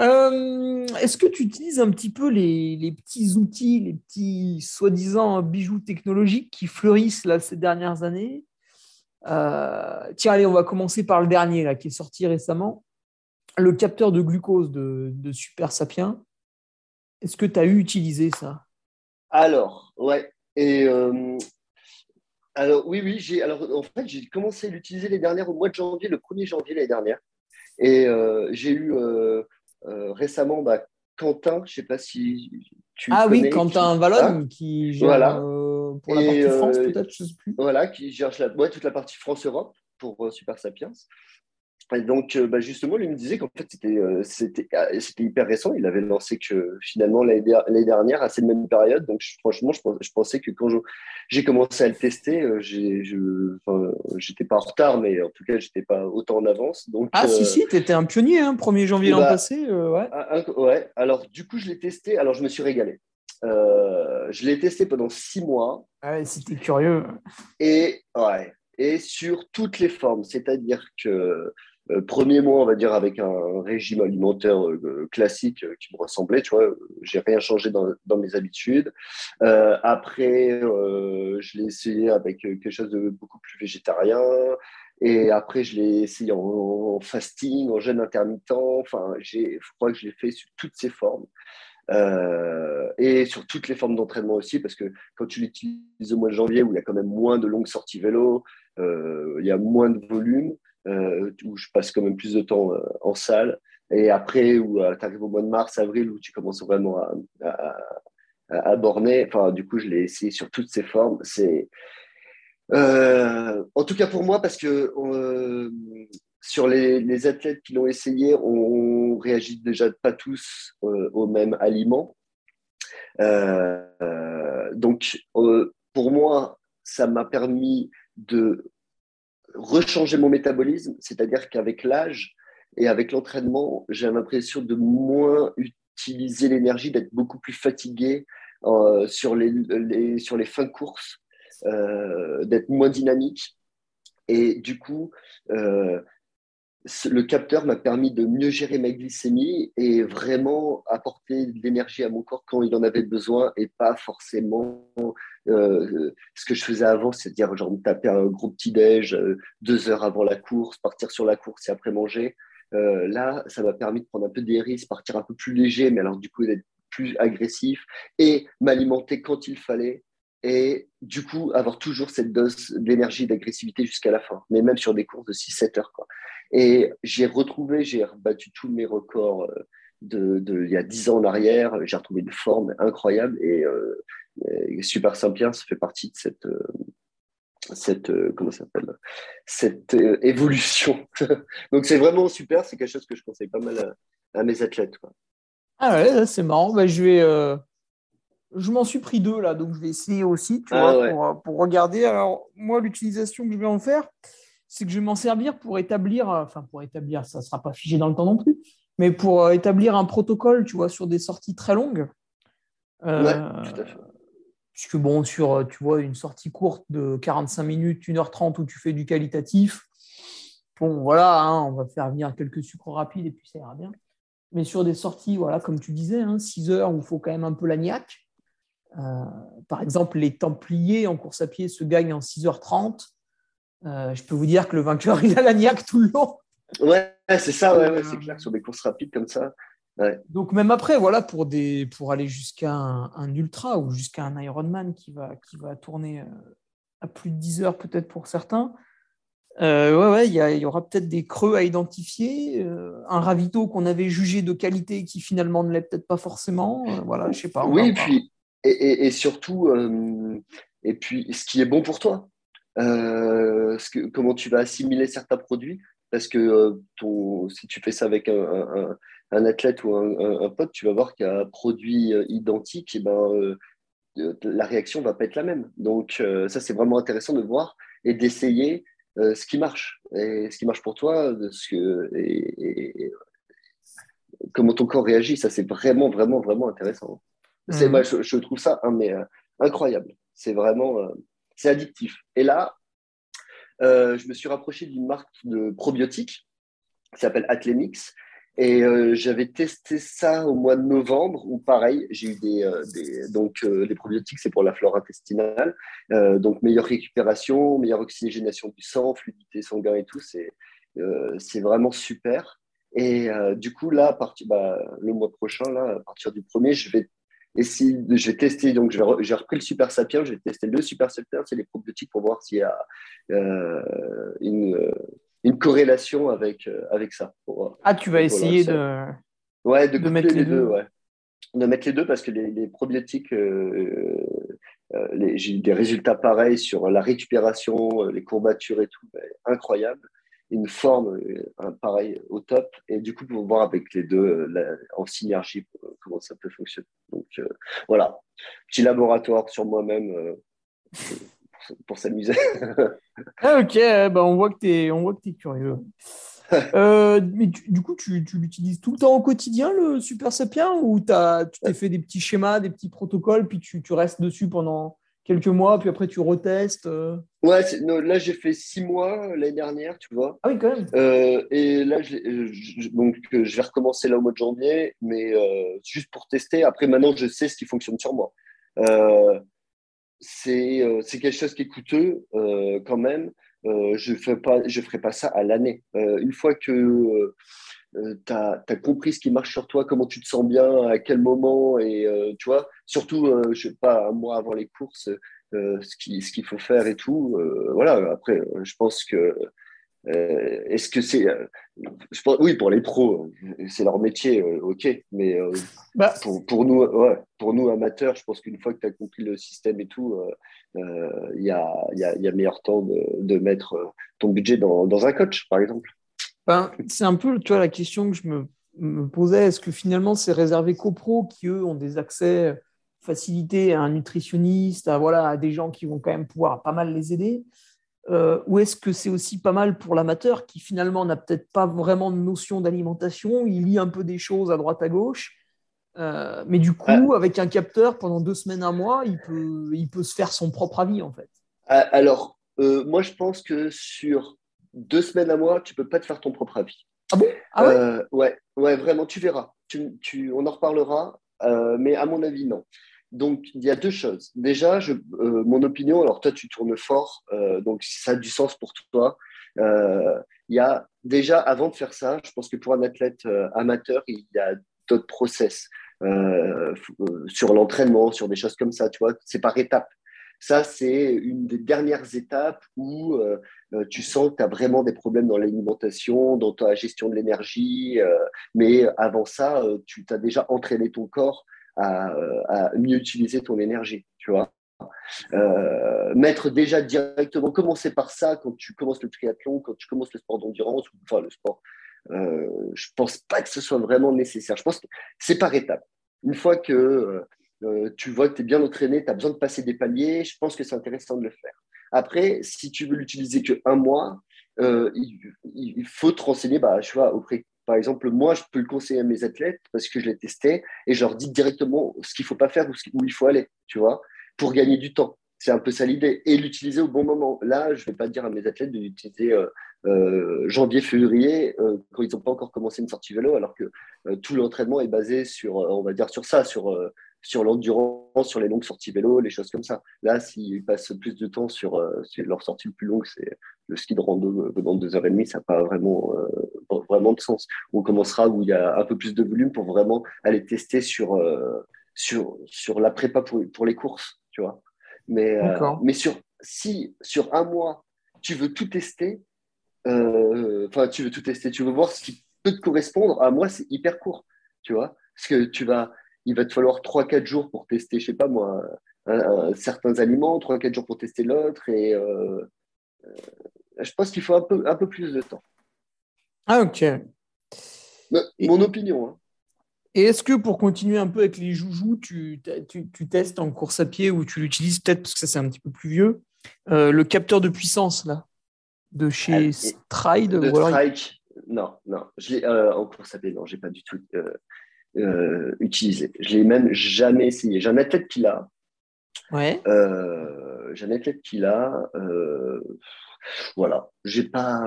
euh, Est-ce que tu utilises un petit peu les, les petits outils, les petits soi-disant bijoux technologiques qui fleurissent ces dernières années? Euh, Tiens, allez, on va commencer par le dernier qui est sorti récemment. Le capteur de glucose de, Super Sapiens. Est-ce que tu as eu utilisé ça? Alors, ouais. Et euh, oui, oui, en fait j'ai commencé à l'utiliser les dernières au mois de janvier, le 1er janvier l'année dernière. Et j'ai eu récemment bah, Quentin, je ne sais pas si tu Ah connais, oui, Quentin Vallone, qui gère Voilà. pour la partie France, peut-être, je ne sais plus. Voilà, qui gère la, ouais, toute la partie France-Europe pour Super Sapiens. Et donc, bah, justement, lui me disait qu'en fait, c'était hyper récent. Il avait lancé que finalement l'année dernière, à cette même période. Donc, franchement, je, pensais que quand j'ai commencé à le tester, je n'étais pas en retard, mais en tout cas, je n'étais pas autant en avance. Donc, ah, si, si, tu étais un pionnier, hein, 1er janvier l'an bah, passé. ouais. ouais. Alors, du coup, je l'ai testé. Alors, je me suis régalé. Euh, je l'ai testé pendant six mois. Ah ouais, c'était curieux. Et, ouais, et sur toutes les formes. C'est-à-dire que euh, premier mois, on va dire, avec un régime alimentaire euh, classique euh, qui me ressemblait, tu vois, j'ai rien changé dans, mes habitudes. Euh, après, je l'ai essayé avec quelque chose de beaucoup plus végétarien. Et après, je l'ai essayé en, fasting, en jeûne intermittent. Enfin, je crois que je l'ai fait sur toutes ces formes. Euh, et sur toutes les formes d'entraînement aussi, parce que quand tu l'utilises au mois de janvier, où il y a quand même moins de longues sorties vélo, euh, il y a moins de volume, euh, où je passe quand même plus de temps en salle. Et après, où tu arrives au mois de mars, avril, où tu commences vraiment à, à, borner. Enfin, du coup, je l'ai essayé sur toutes ces formes. C'est en tout cas pour moi, parce que sur les, athlètes qui l'ont essayé, on, réagit déjà pas tous euh, au même aliment. Euh, donc, euh, pour moi, ça m'a permis de rechanger mon métabolisme, c'est-à-dire qu'avec l'âge et avec l'entraînement, j'ai l'impression de moins utiliser l'énergie, d'être beaucoup plus fatigué sur, les, sur les fins de course, d'être moins dynamique. Et du coup, euh, le capteur m'a permis de mieux gérer ma glycémie et vraiment apporter de l'énergie à mon corps quand il en avait besoin et pas forcément euh, ce que je faisais avant, c'est-à-dire genre me taper un gros petit-déj euh, deux heures avant la course, partir sur la course et après manger. Euh, là, ça m'a permis de prendre un peu des risques, partir un peu plus léger, mais alors du coup d'être plus agressif et m'alimenter quand il fallait et du coup avoir toujours cette dose d'énergie, d'agressivité jusqu'à la fin, mais même sur des courses de 6-7 heures. Quoi. Et j'ai retrouvé, j'ai rebattu tous mes records euh, de, de, il y a 10 ans en arrière, j'ai retrouvé une forme incroyable et, euh, Super Sapiens fait partie de cette, euh, cette comment s'appelle cette évolution. Donc c'est vraiment super, c'est quelque chose que je conseille pas mal à, à mes athlètes. Quoi. Ah ouais, c'est marrant. Bah, je vais je m'en suis pris deux là, donc je vais essayer aussi, tu Ah vois, ouais. pour, pour regarder. Alors, moi, l'utilisation que je vais en faire, c'est que je vais m'en servir pour établir, euh, enfin, pour établir, ça ne sera pas figé dans le temps non plus, mais pour euh, établir un protocole, tu vois, sur des sorties très longues. Euh, Ouais, tout à fait. Puisque, bon, sur, euh, tu vois, une sortie courte de 45 minutes, 1h30 où tu fais du qualitatif, bon, voilà, hein, on va faire venir quelques sucres rapides et puis ça ira bien. Mais sur des sorties, voilà, comme tu disais, hein, 6 heures où il faut quand même un peu la niaque. Euh, par exemple, les Templiers en course à pied se gagnent en 6h30. Euh, je peux vous dire que le vainqueur, il a la niaque tout le long. Ouais, c'est ça, ouais, ouais, Euh, c'est clair, sur des courses rapides comme ça. Ouais. Donc, même après, voilà, pour, des, pour aller jusqu'à un, un ultra ou jusqu'à un Ironman qui va, qui va tourner euh, à plus de 10 heures, peut-être pour certains, euh, ouais, ouais, il y, aura peut-être des creux à identifier. euh, un ravito qu'on avait jugé de qualité qui finalement ne l'est peut-être pas forcément. euh, voilà, je sais pas. Oui, et puis, et, surtout, euh, et puis, ce qui est bon pour toi. Euh, comment tu vas assimiler certains produits. Parce que euh, ton, si tu fais ça avec un, un- athlète ou un, pote, tu vas voir qu'un produit identique, et ben, euh, euh, la réaction va pas être la même. Donc, ça, c'est vraiment intéressant de voir et d'essayer ce qui marche. Et ce qui marche pour toi, ce que, et comment ton corps réagit. Ça, c'est vraiment, vraiment, vraiment intéressant. C'est, Mhm. moi, je, je trouve ça hein, mais, euh, incroyable. C'est vraiment euh, c'est addictif. Et là, euh, je me suis rapproché d'une marque de probiotiques qui s'appelle Atlemix. Et j'avais testé ça au mois de novembre, où pareil, j'ai eu des, des- donc les probiotiques, c'est pour la flore intestinale, donc meilleure récupération, meilleure oxygénation du sang, fluidité sanguine et tout, c'est c'est vraiment super. Et euh, du coup là, à partir, bah, le mois prochain, là, à partir du premier, je vais essayer, de- je vais tester. Donc j'ai repris le Super Sapiens, je vais tester le Super Sapiens et les probiotiques pour voir s'il y a euh, une, euh, une corrélation avec, avec ça. ah, tu vas essayer de, ouais, de, mettre les, deux. ouais. De mettre les deux parce que les, les probiotiques, j'ai eu des résultats pareils sur la récupération, les courbatures et tout, incroyable une forme un pareil au top et du coup pour voir avec les deux en synergie comment ça peut fonctionner donc voilà petit laboratoire sur moi-même pour, s'amuser. ah, ok, bah on voit que tu es, on voit que es curieux. Euh, mais du, coup, tu, tu l'utilises tout le temps au quotidien, le Super Sapien, ou as, tu t'es fait des petits schémas, des petits protocoles, puis tu, tu, restes dessus pendant quelques mois, puis après tu retestes euh? Ouais, là j'ai fait six mois l'année dernière, tu vois. Ah oui, quand même. Euh, et là, je, donc, je vais recommencer là au mois de janvier, mais juste pour tester. Après, maintenant, je sais ce qui fonctionne sur moi. Euh, c'est quelque chose qui est coûteux euh, quand même. Euh, je ne ferai pas ça à l'année. une fois que tu as, compris ce qui marche sur toi, comment tu te sens bien, à quel moment, et tu vois, surtout, je sais pas, un mois avant les courses, ce qu'il ce qu'il faut faire et tout. voilà, après, je pense que euh, est-ce que c'est. Euh, oui, pour les pros, c'est leur métier, euh, ok. Mais bah. pour, pour, nous, pour nous amateurs, je pense qu'une fois que tu as compris le système et tout, il y, a, y, a, y, a, meilleur temps de, de mettre ton budget dans, dans, un coach, par exemple. Ben, c'est un peu tu vois, la question que je me, me posais. Est-ce que finalement, c'est réservé qu'aux pros qui, eux, ont des accès facilités à un nutritionniste, à, voilà, à des gens qui vont quand même pouvoir pas mal les aider euh, ou est-ce que c'est aussi pas mal pour l'amateur qui finalement n'a peut-être pas vraiment de notion d'alimentation, il lit un peu des choses à droite à gauche, euh, mais du coup, avec un capteur pendant deux semaines, un mois, il peut, il peut se faire son propre avis en fait? Ah, alors, euh, moi je pense que sur deux semaines à mois, tu peux pas te faire ton propre avis. Ah bon? Ah ouais, ouais, ouais, vraiment, tu verras. Tu, tu, on en reparlera, mais à mon avis, non. Donc, il y a deux choses. Déjà, je, euh, mon opinion, alors toi, tu tournes fort, euh, donc ça a du sens pour toi. Euh, il y a déjà, avant de faire ça, je pense que pour un athlète amateur, il y a d'autres process sur l'entraînement, sur des choses comme ça, tu vois, c'est par étapes. Ça, c'est une des dernières étapes où tu sens que tu as vraiment des problèmes dans l'alimentation, dans ta gestion de l'énergie. mais avant ça, tu t'as déjà entraîné ton corps à, mieux utiliser ton énergie, tu vois. Euh, mettre déjà directement, commencer par ça quand tu commences le triathlon, quand tu commences le sport d'endurance, enfin le sport, euh, je pense pas que ce soit vraiment nécessaire. Je pense que c'est par étapes. Une fois que euh, tu vois que tu es bien entraîné, tu as besoin de passer des paliers, je pense que c'est intéressant de le faire. Après, si tu veux l'utiliser que un mois, euh, il, faut te renseigner bah, je vois, auprès par exemple, moi, je peux le conseiller à mes athlètes parce que je l'ai testé et je leur dis directement ce qu'il ne faut pas faire ou où il faut aller, tu vois, pour gagner du temps. C'est un peu ça l'idée. Et l'utiliser au bon moment. Là, je ne vais pas dire à mes athlètes de l'utiliser euh, euh, janvier, février, euh, quand ils n'ont pas encore commencé une sortie vélo, alors que tout l'entraînement est basé sur, on va dire, sur ça, sur sur l'endurance, sur les longues sorties vélo, les choses comme ça. Là, s'ils passent plus de temps sur, euh, leur sortie le plus longue, c'est le ski de rando euh, dans deux heures et demie, ça n'a pas vraiment, euh, vraiment de sens. On commencera où il y a un peu plus de volume pour vraiment aller tester sur, sur, sur la prépa pour, pour les courses, tu vois. Mais, mais sur, si sur un mois, tu veux tout tester, enfin, tu veux tout tester, tu veux voir ce qui peut te correspondre, à moi, c'est hyper court, tu vois. Parce que tu vas, il va te falloir 3-4 jours pour tester, je sais pas moi, certains aliments, 3-4 jours pour tester l'autre. Et euh, euh, je pense qu'il faut un peu, un peu plus de temps. Ah, ok. mon opinion. Hein. Et est-ce que pour continuer un peu avec les joujoux, tu, tu, testes en course à pied ou tu l'utilises peut-être parce que ça c'est un petit peu plus vieux, euh, le capteur de puissance là, de chez ah, Stride de Strike. Non, non. en course à pied, non, j'ai pas du tout euh, utilisé. Je l'ai même jamais essayé. J'ai un athlète qui l'a. Ouais. Euh, j'ai un athlète qui l'a. Euh, voilà. J'ai pas.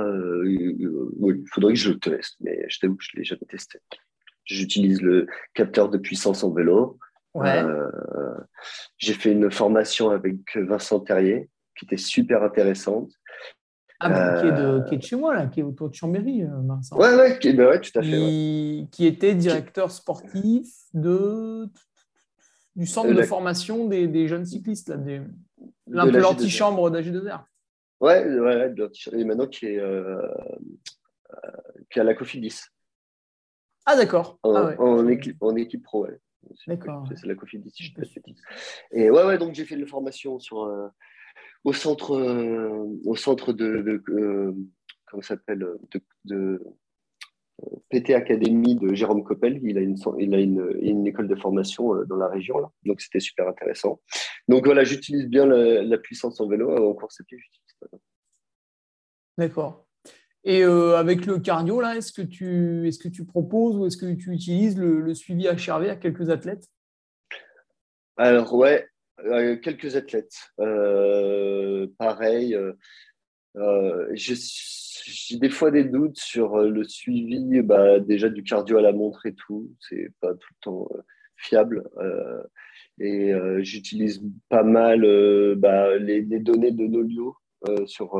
il faudrait que je le teste, mais je t'avoue que je l'ai jamais testé. J'utilise le capteur de puissance en vélo. Ouais. j'ai fait une formation avec Vincent Terrier qui était super intéressante. Ah, bah, qui, est de, euh, qui, est de, chez moi, là, qui est autour de Chambéry, euh, Vincent. Ouais, ouais, qui, bah ouais, tout à fait. Qui, qui était directeur sportif de, du centre de, formation des, des, jeunes cyclistes, là, des, de l'antichambre d'AG2R. Ouais, ouais, et maintenant qui est, euh, qui a la Cofidis. Ah, d'accord. En, ah, ouais. en, équipe, en équipe pro, ouais. D'accord. C'est la Cofidis, si je ne pas Et ouais, ouais, donc j'ai fait une formation sur, euh, au centre, euh, au centre de, de euh, comment s'appelle, de, de PT Academy de Jérôme Coppel. Il a une, il a une, une école de formation dans la région, là. donc c'était super intéressant. Donc voilà, j'utilise bien la, la, puissance en vélo, en course à pied, j'utilise pas. D'accord. Et euh, avec le cardio, là, est-ce que, tu, est que tu proposes ou est-ce que tu utilises le, le, suivi HRV à quelques athlètes? Alors, ouais, euh, quelques athlètes. Euh, pareil, euh, j'ai des fois des doutes sur le suivi bah, déjà du cardio à la montre et tout. C'est pas tout le temps fiable. et j'utilise pas mal bah, les, les, données de Nolio sur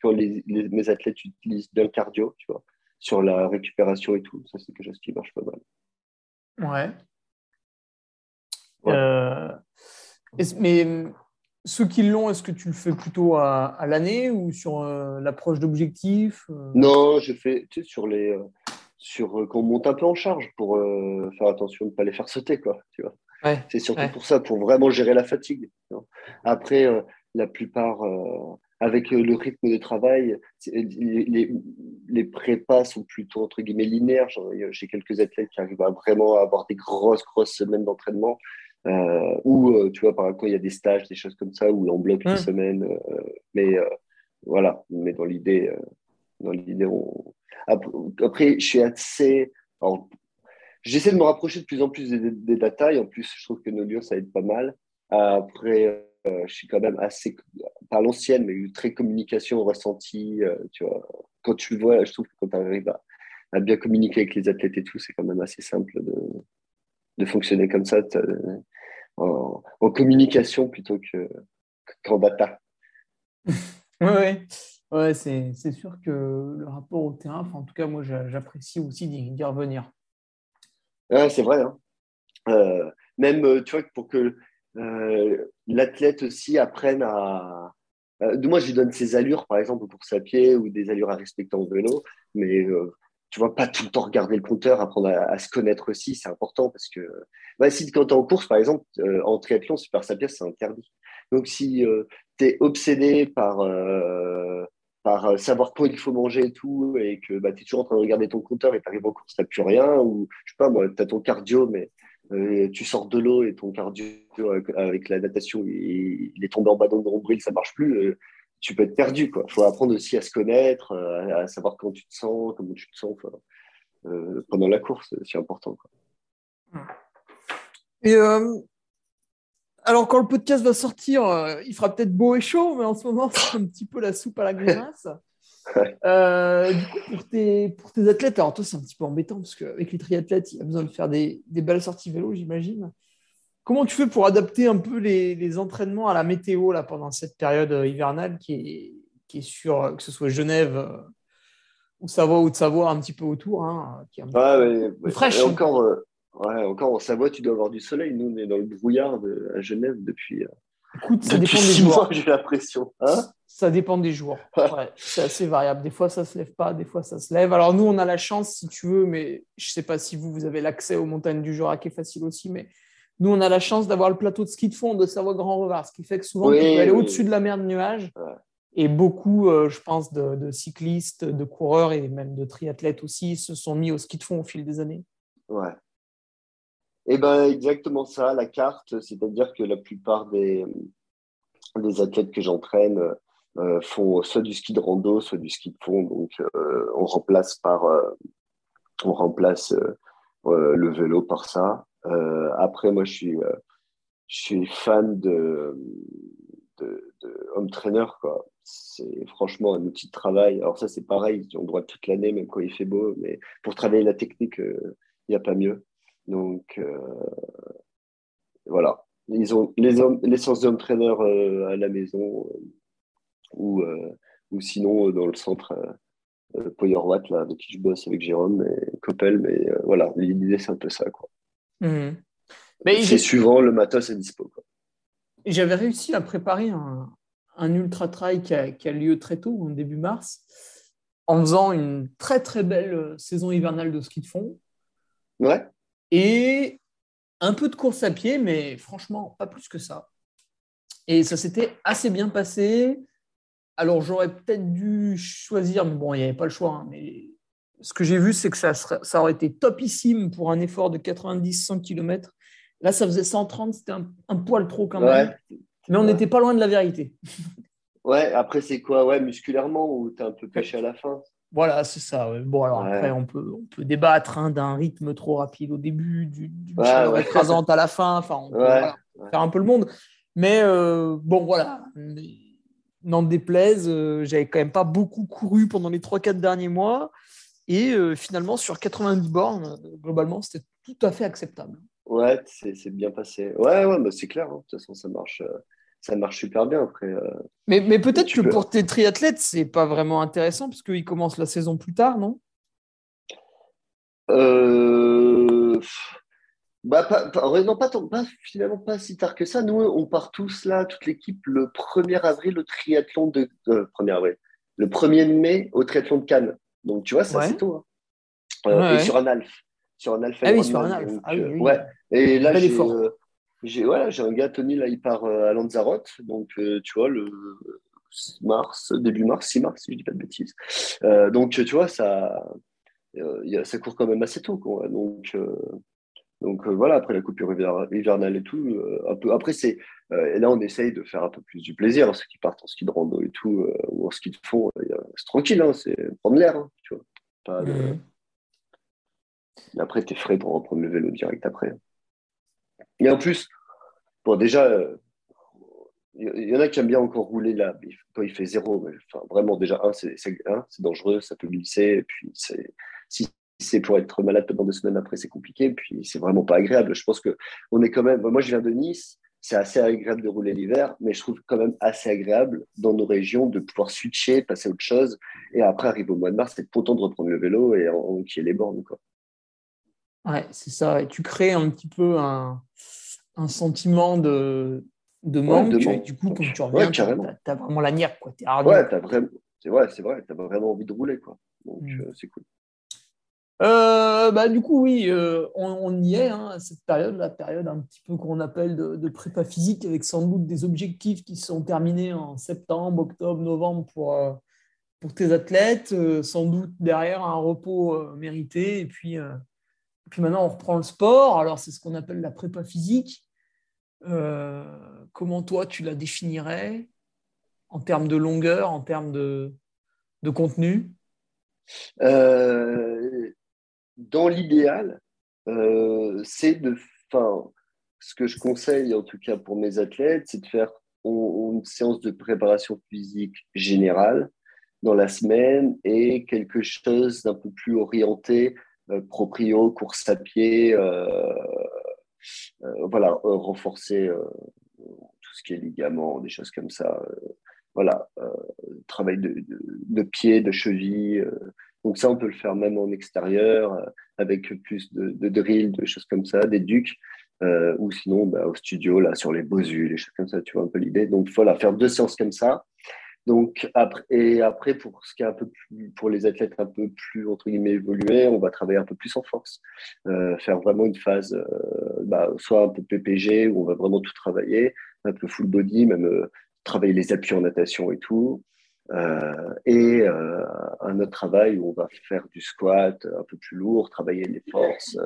quand les, mes athlètes utilisent bien le cardio, tu vois, sur la récupération et tout. Ça, c'est quelque chose qui marche pas mal. Ouais. ouais. Euh, mais ceux qui l'ont, est-ce que tu le fais plutôt à, à l'année ou sur euh, l'approche d'objectifs euh? Non, je fais tu sais, sur les. sur qu'on monte un peu en charge pour faire attention de ne pas les faire sauter, quoi. Tu vois. Ouais, c'est surtout ouais. pour ça, pour vraiment gérer la fatigue. Après, la plupart avec le rythme de travail, les, les, les, prépas sont plutôt entre guillemets linéaires. J'ai quelques athlètes qui arrivent à vraiment avoir des grosses, grosses semaines d'entraînement. Euh, ou, tu vois, par exemple, il y a des stages, des choses comme ça, où on bloque une Mm. semaine. Euh, mais euh, voilà, mais dans l'idée, dans l'idée, on... après, je suis assez. Alors, J'essaie de me rapprocher de plus en plus des, des data, et en plus, je trouve que Nolio, ça aide pas mal. Après, euh, je suis quand même assez, pas l'ancienne, mais très communication ressentie. Euh, tu vois, quand tu le vois, je trouve que quand tu arrives à, à, bien communiquer avec les athlètes et tout, c'est quand même assez simple de, de fonctionner comme ça, en, en, communication plutôt que qu'en data. oui, ouais. ouais c'est sûr que le rapport au terrain, en tout cas, moi, j'apprécie aussi d'y revenir. Ouais, c'est vrai. Hein. Euh, même, tu vois, pour que euh, l'athlète aussi apprenne à. Euh, moi, je lui donne ses allures, par exemple, pour sa pied ou des allures à respecter en vélo, mais euh, tu vois, pas tout le temps regarder le compteur, apprendre à, se connaître aussi, c'est important parce que bah, si quand tu es en course, par exemple, euh, en triathlon, super sa pièce, c'est interdit. Donc, si euh, tu es obsédé par, euh, par savoir quoi il faut manger et tout, et que bah, tu es toujours en train de regarder ton compteur et tu arrives en course, tu plus rien, ou je sais pas, moi, tu as ton cardio, mais euh, tu sors de l'eau et ton cardio avec, avec la natation, il, il, est tombé en bas dans le nombril, ça marche plus. Euh, tu peux être perdu. Il faut apprendre aussi à se connaître, à, à, savoir comment tu te sens, comment tu te sens euh, pendant la course. C'est important. Quoi. Et euh, alors, quand le podcast va sortir, euh, il fera peut-être beau et chaud, mais en ce moment, c'est un petit peu la soupe à la grimace. Ouais. Euh, du coup, pour tes, pour tes athlètes, alors toi, c'est un petit peu embêtant parce qu'avec les triathlètes, il y a besoin de faire des, des belles sorties vélo, j'imagine. Comment tu fais pour adapter un peu les, les, entraînements à la météo là, pendant cette période hivernale qui est, qui est sur, que ce soit Genève euh, ou Savoie ou de Savoie, un petit peu autour, hein, qui est un ouais, peu ouais, fraîche. Et encore, euh, ouais, encore en Savoie, tu dois avoir du soleil. Nous, on est dans le brouillard de, à Genève depuis. Écoute, ça depuis dépend des jours. j'ai l'impression. Hein ça dépend des jours. C'est assez variable. Des fois, ça se lève pas, des fois, ça se lève. Alors, nous, on a la chance, si tu veux, mais je sais pas si vous, vous avez l'accès aux montagnes du Jura, qui est facile aussi, mais nous, on a la chance d'avoir le plateau de ski de fond de Savoie-Grand-Revard, ce qui fait que souvent, Oui, tu peux aller oui. au-dessus de la mer de nuages. Ouais. Et beaucoup, euh, je pense, de, de cyclistes, de coureurs et même de triathlètes aussi se sont mis au ski de fond au fil des années. Ouais. Et ben exactement ça, la carte, c'est-à-dire que la plupart des, des athlètes que j'entraîne euh, font soit du ski de rando, soit du ski de fond. Donc euh, on remplace par euh, on remplace euh, le vélo par ça. Euh, après, moi, je suis je suis fan de de, de home trainer. C'est franchement un outil de travail. Alors ça, c'est pareil, le droit toute l'année, même quand il fait beau. Mais pour travailler la technique, il n'y a pas mieux. Donc euh, voilà, ils ont les hommes, l'essence trainer euh, à la maison euh, ou, euh, sinon dans le centre euh, Powerwatt là avec qui je bosse avec Jérôme et Coppel. Mais euh, voilà, l'idée c'est un peu ça. Mmh. C'est suivant le matos à dispo. J'avais réussi à préparer un, un ultra trail qui a, qui a, lieu très tôt, en début mars, en faisant une très très belle saison hivernale de ski de fond. Ouais. Et un peu de course à pied, mais franchement, pas plus que ça. Et ça s'était assez bien passé. Alors, j'aurais peut-être dû choisir, mais bon, il n'y avait pas le choix. Hein, mais ce que j'ai vu, c'est que ça, ça aurait été topissime pour un effort de 90-100 km. Là, ça faisait 130, c'était un, poil trop quand même. Mais on n'était pas loin de la vérité. Ouais, après, c'est quoi? Ouais, musculairement, ou tu as un peu pêché à la fin voilà, c'est ça. Bon, alors après, on peut, on peut débattre hein, d'un rythme trop rapide au début, d'une du chaleur écrasante à la fin. Enfin, on peut faire un peu le monde. Mais euh, bon, voilà. N'en déplaise, euh, j'avais quand même pas beaucoup couru pendant les 3-4 derniers mois. Et euh, finalement, sur 90 bornes, globalement, c'était tout à fait acceptable. Ouais, c'est bien passé. Ouais, ouais, bah, c'est clair. Hein. De toute façon, ça marche ça marche super bien après. Euh, mais, mais peut-être que pour tes triathlètes, c'est pas vraiment intéressant parce qu'ils commencent la saison plus tard, non? Euh... bah, pas, non, pas, finalement pas si tard que ça. Nous, on part tous là, toute l'équipe, le 1er avril au triathlon de. 1er euh, avril. Le 1er mai au triathlon de Cannes. Donc, tu vois, c'est assez tôt. Hein. Euh, et sur un Alf. Sur un Alf. Ah oui, sur un Alf. Ah, oui, Ouais. Et là, j'ai j'ai ouais, j'ai un gars, Tony, là, il part euh, à Lanzarote. Donc, euh, tu vois, le mars, début mars, 6 mars, si je dis pas de bêtises. Euh, donc, tu vois, ça, ça court quand même assez tôt. Quoi. Donc, donc voilà, après la coupure hivernale et tout, un peu. Après, c'est. et là, on essaye de faire un peu plus du plaisir. Hein, ceux qui partent en ski de rando et tout, ou en ski de fond, c'est tranquille, hein, c'est prendre l'air, hein, tu vois. Pas de... Mmh. Après, t'es frais pour reprendre le vélo direct après. Et en plus, bon, déjà, il euh, y en a qui aiment bien encore rouler là, quand il fait zéro. Mais, enfin, vraiment, déjà, un, c'est dangereux, ça peut glisser. Et puis, si c'est pour être malade pendant deux semaines après, c'est compliqué. Puis, c'est vraiment pas agréable. Je pense que on est quand même. Moi, je viens de Nice. C'est assez agréable de rouler l'hiver, mais je trouve quand même assez agréable dans nos régions de pouvoir switcher, passer à autre chose. Et après, arriver au mois de mars, être content de reprendre le vélo et en, qui est les bornes. Quoi. Ouais, c'est ça. Et tu crées un petit peu un, un sentiment de, de manque. du coup, quand tu reviens, tu as, vraiment la nière. Quoi. Es ouais, vraiment... c'est vrai, c'est vrai. Tu as vraiment envie de rouler. Quoi. Donc, mm. euh, c'est cool. Euh, bah, du coup, oui, euh, on, y est, hein, cette période, la période un petit peu qu'on appelle de, prépa physique, avec sans doute des objectifs qui sont terminés en septembre, octobre, novembre pour, pour tes athlètes, sans doute derrière un repos mérité, et puis maintenant, on reprend le sport. Alors, c'est ce qu'on appelle la prépa physique. Euh, comment toi, tu la définirais en termes de longueur, en termes de, de contenu? Euh, Dans l'idéal, euh, c'est de. Enfin, ce que je conseille, en tout cas pour mes athlètes, c'est de faire une séance de préparation physique générale dans la semaine et quelque chose d'un peu plus orienté euh, proprio, course à pied, euh, voilà, renforcer tout ce qui est ligament, des choses comme ça. voilà, travail de, pied, de cheville. Donc ça, on peut le faire même en extérieur, avec plus de, de drill, de choses comme ça, des ducs. ou sinon bah, au studio, là, sur les bosus, les choses comme ça, tu vois un peu l'idée. Donc voilà, faire deux séances comme ça. Donc, après, et après, pour ce qui est un peu pour les athlètes un peu plus, entre guillemets, évolués, on va travailler un peu plus en force. Euh, faire vraiment une phase, euh, bah, soit un peu PPG, où on va vraiment tout travailler, un peu full body, même euh, travailler les appuis en natation et tout. Et un autre travail où on va faire du squat un peu plus lourd, travailler les forces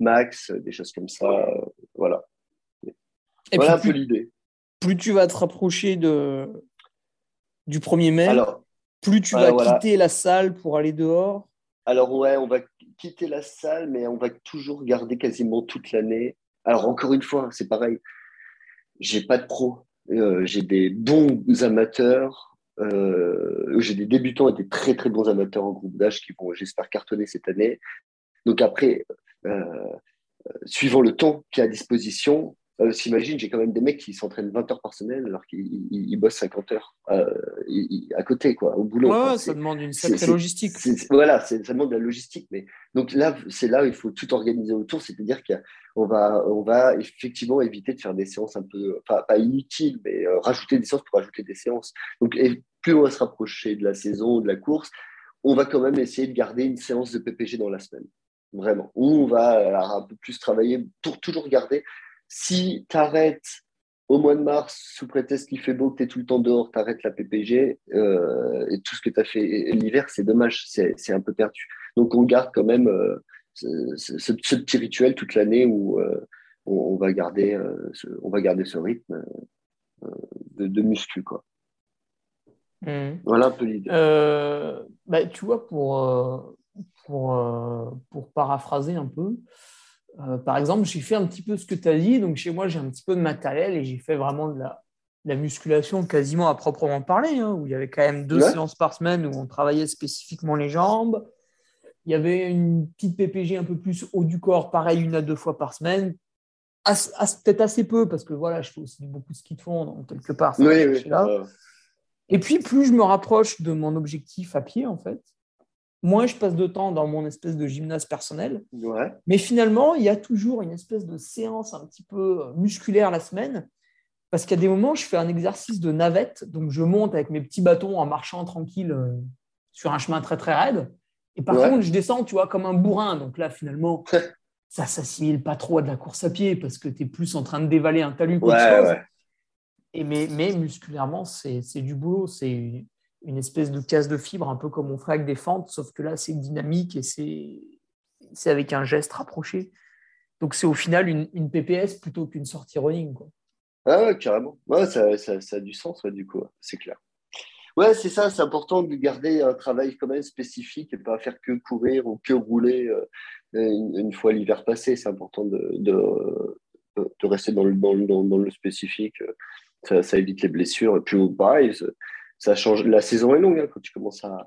max, des choses comme ça. voilà. Et voilà un peu l'idée. Plus tu vas te rapprocher de, du 1er mai, plus tu vas quitter la salle pour aller dehors Alors ouais, on va quitter la salle, mais on va toujours garder quasiment toute l'année. Alors encore une fois, c'est pareil, j'ai pas de pro, euh, j'ai des bons amateurs, euh, j'ai des débutants et des très très bons amateurs en groupe d'âge qui vont, j'espère, cartonner cette année. Donc après, euh, suivant le temps qui est à disposition, Euh, S'imagine, j'ai quand même des mecs qui s'entraînent 20 heures par semaine alors qu'ils bossent 50 heures euh, à côté, quoi, au boulot. Ouais, ça demande une sacrée logistique. voilà, ça demande de la logistique. Mais donc là, c'est là où il faut tout organiser autour, c'est-à-dire qu'on va, on va effectivement éviter de faire des séances un peu, pas, pas inutiles, mais euh, rajouter des séances pour rajouter des séances. Donc, et plus on va se rapprocher de la saison, de la course, on va quand même essayer de garder une séance de PPG dans la semaine. Vraiment. On va un peu plus travailler pour toujours garder si tu arrêtes au mois de mars, sous prétexte qu'il fait beau, que tu es tout le temps dehors, tu arrêtes la PPG, euh, et tout ce que tu as fait l'hiver, c'est dommage, c'est un peu perdu. Donc on garde quand même euh, ce, petit rituel toute l'année où euh, on, va garder, ce, rythme de, muscu. Quoi. Mmh. Voilà un peu l'idée. Bah, tu vois, pour, pour, pour paraphraser un peu, euh, par exemple, j'ai fait un petit peu ce que tu as dit. Donc, chez moi, j'ai un petit peu de matériel et j'ai fait vraiment de la, musculation quasiment à proprement parler, hein, où il y avait quand même deux séances par semaine où on travaillait spécifiquement les jambes. Il y avait une petite PPG un peu plus haut du corps, pareil, une à deux fois par semaine. Peut-être assez peu, parce que voilà, je fais aussi beaucoup de ski de fond, donc quelque part. oui, oui. Et puis, plus je me rapproche de mon objectif à pied, en fait, moins je passe de temps dans mon espèce de gymnase personnel. Mais finalement, il y a toujours une espèce de séance un petit peu musculaire la semaine. Parce qu'à des moments, je fais un exercice de navette. Donc, je monte avec mes petits bâtons en marchant tranquille euh, sur un chemin très, très raide. Et par contre, je descends, tu vois, comme un bourrin. Donc là, finalement, ça s'assimile pas trop à de la course à pied parce que tu es plus en train de dévaler un talus qu'autre chose. Et mais, mais musculairement, c'est du boulot. C'est une espèce de casse de fibre, un peu comme on ferait avec des fentes, sauf que là, c'est dynamique et c'est avec un geste rapproché. Donc, c'est au final une, PPS plutôt qu'une sortie running. Quoi. Ah ouais, carrément. Ouais, ça, ça, a du sens, du coup, c'est clair. Ouais, c'est ça, c'est important de garder un travail quand même spécifique et pas faire que courir ou que rouler euh, une, fois l'hiver passé. C'est important de, de, de, rester dans le, dans, dans, le spécifique. Ça, évite les blessures. Et puis, pareil, ça change. La saison est longue hein, quand tu commences à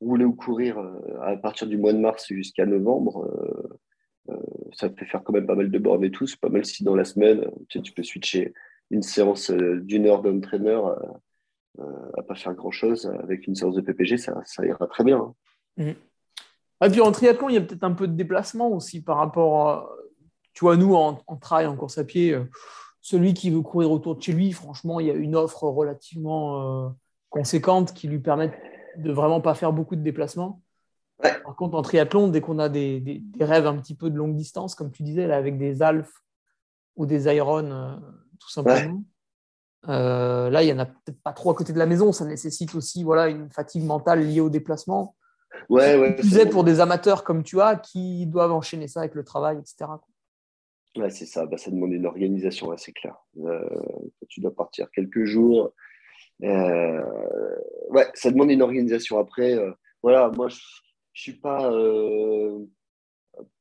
rouler ou courir euh, à partir du mois de mars jusqu'à novembre. Euh, euh, ça peut faire quand même pas mal de bornes et tout. C'est pas mal si dans la semaine, tu, peux switcher une séance d'une heure d'entraîneur à pas faire grand chose avec une séance de PPG, ça, ira très bien. Hein. Mmh. Et puis en triathlon, il y a peut-être un peu de déplacement aussi par rapport, à, tu vois, nous en, en trail, en course à pied, celui qui veut courir autour de chez lui, franchement, il y a une offre relativement conséquentes qui lui permettent de vraiment pas faire beaucoup de déplacements. Par contre, en triathlon, dès qu'on a des, rêves un petit peu de longue distance, comme tu disais, là, avec des alphes ou des Iron, euh, tout simplement, euh, là, il n'y en a peut-être pas trop à côté de la maison. Ça nécessite aussi voilà, une fatigue mentale liée au déplacement. Ouais, ouais, plus pour des amateurs comme tu as qui doivent enchaîner ça avec le travail, etc. Ouais, c'est ça. Bah, ça demande une organisation, c'est clair. Euh, tu dois partir quelques jours euh, ouais, ça demande une organisation. Après, euh, voilà, moi, je ne suis pas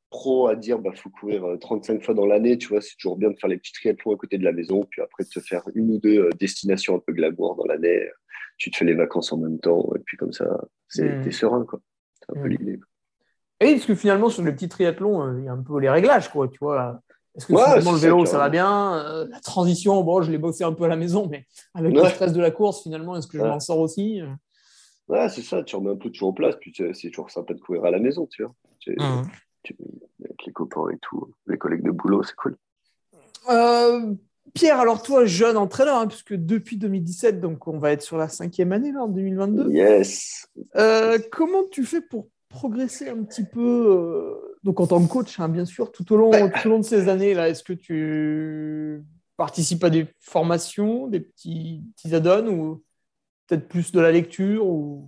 pro à dire bah faut courir 35 fois dans l'année tu vois c'est toujours bien de faire les petits triathlons à côté de la maison puis après de te faire une ou deux destinations un peu glamour dans l'année tu te fais les vacances en même temps et puis comme ça c'est mmh. serein quoi c'est un peu mmh. l'idée et parce que finalement sur les petits triathlons il y a un peu les réglages quoi tu vois est-ce que le vélo, ça, va bien euh, La transition, bon, je l'ai bossé un peu à la maison, mais avec le stress de la course, finalement, est-ce que je m'en sors aussi Ouais, c'est ça, tu remets un peu tout en place, puis c'est toujours sympa de courir à la maison, tu vois. Mmh. avec les copains et tout, les collègues de boulot, c'est cool. Euh, Pierre, alors toi, jeune entraîneur, hein, puisque depuis 2017, donc on va être sur la cinquième année, là, en 2022. Yes. Euh, comment tu fais pour progresser un petit peu donc en tant que coach, hein, bien sûr, tout au long, tout au long de ces années-là, est-ce que tu participes à des formations, des petits, petits add-ons ou peut-être plus de la lecture ou...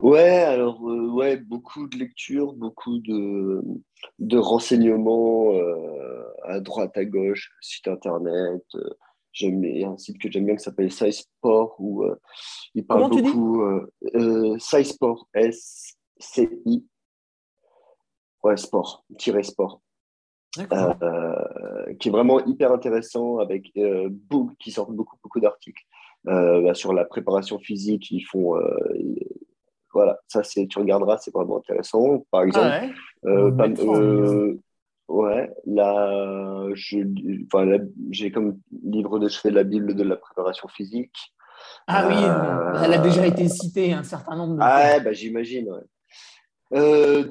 Ouais, alors euh, ouais, beaucoup de lecture, beaucoup de, de renseignements euh, à droite, à gauche, site internet. Euh, j'aime un site que j'aime bien qui s'appelle SciSport où il parle Comment beaucoup. SciSport, S-C-I Ouais, sport, tiré sport. Euh, qui est vraiment hyper intéressant avec euh, qui sortent beaucoup beaucoup d'articles euh, bah, sur la préparation physique ils font voilà ça c'est tu regarderas c'est vraiment intéressant par exemple ah ouais, ouais là, j'ai comme livre de chevet la Bible de la préparation physique. Ah oui, euh, elle a déjà été citée un certain nombre de ah fois. Ah bah, j'imagine. Euh,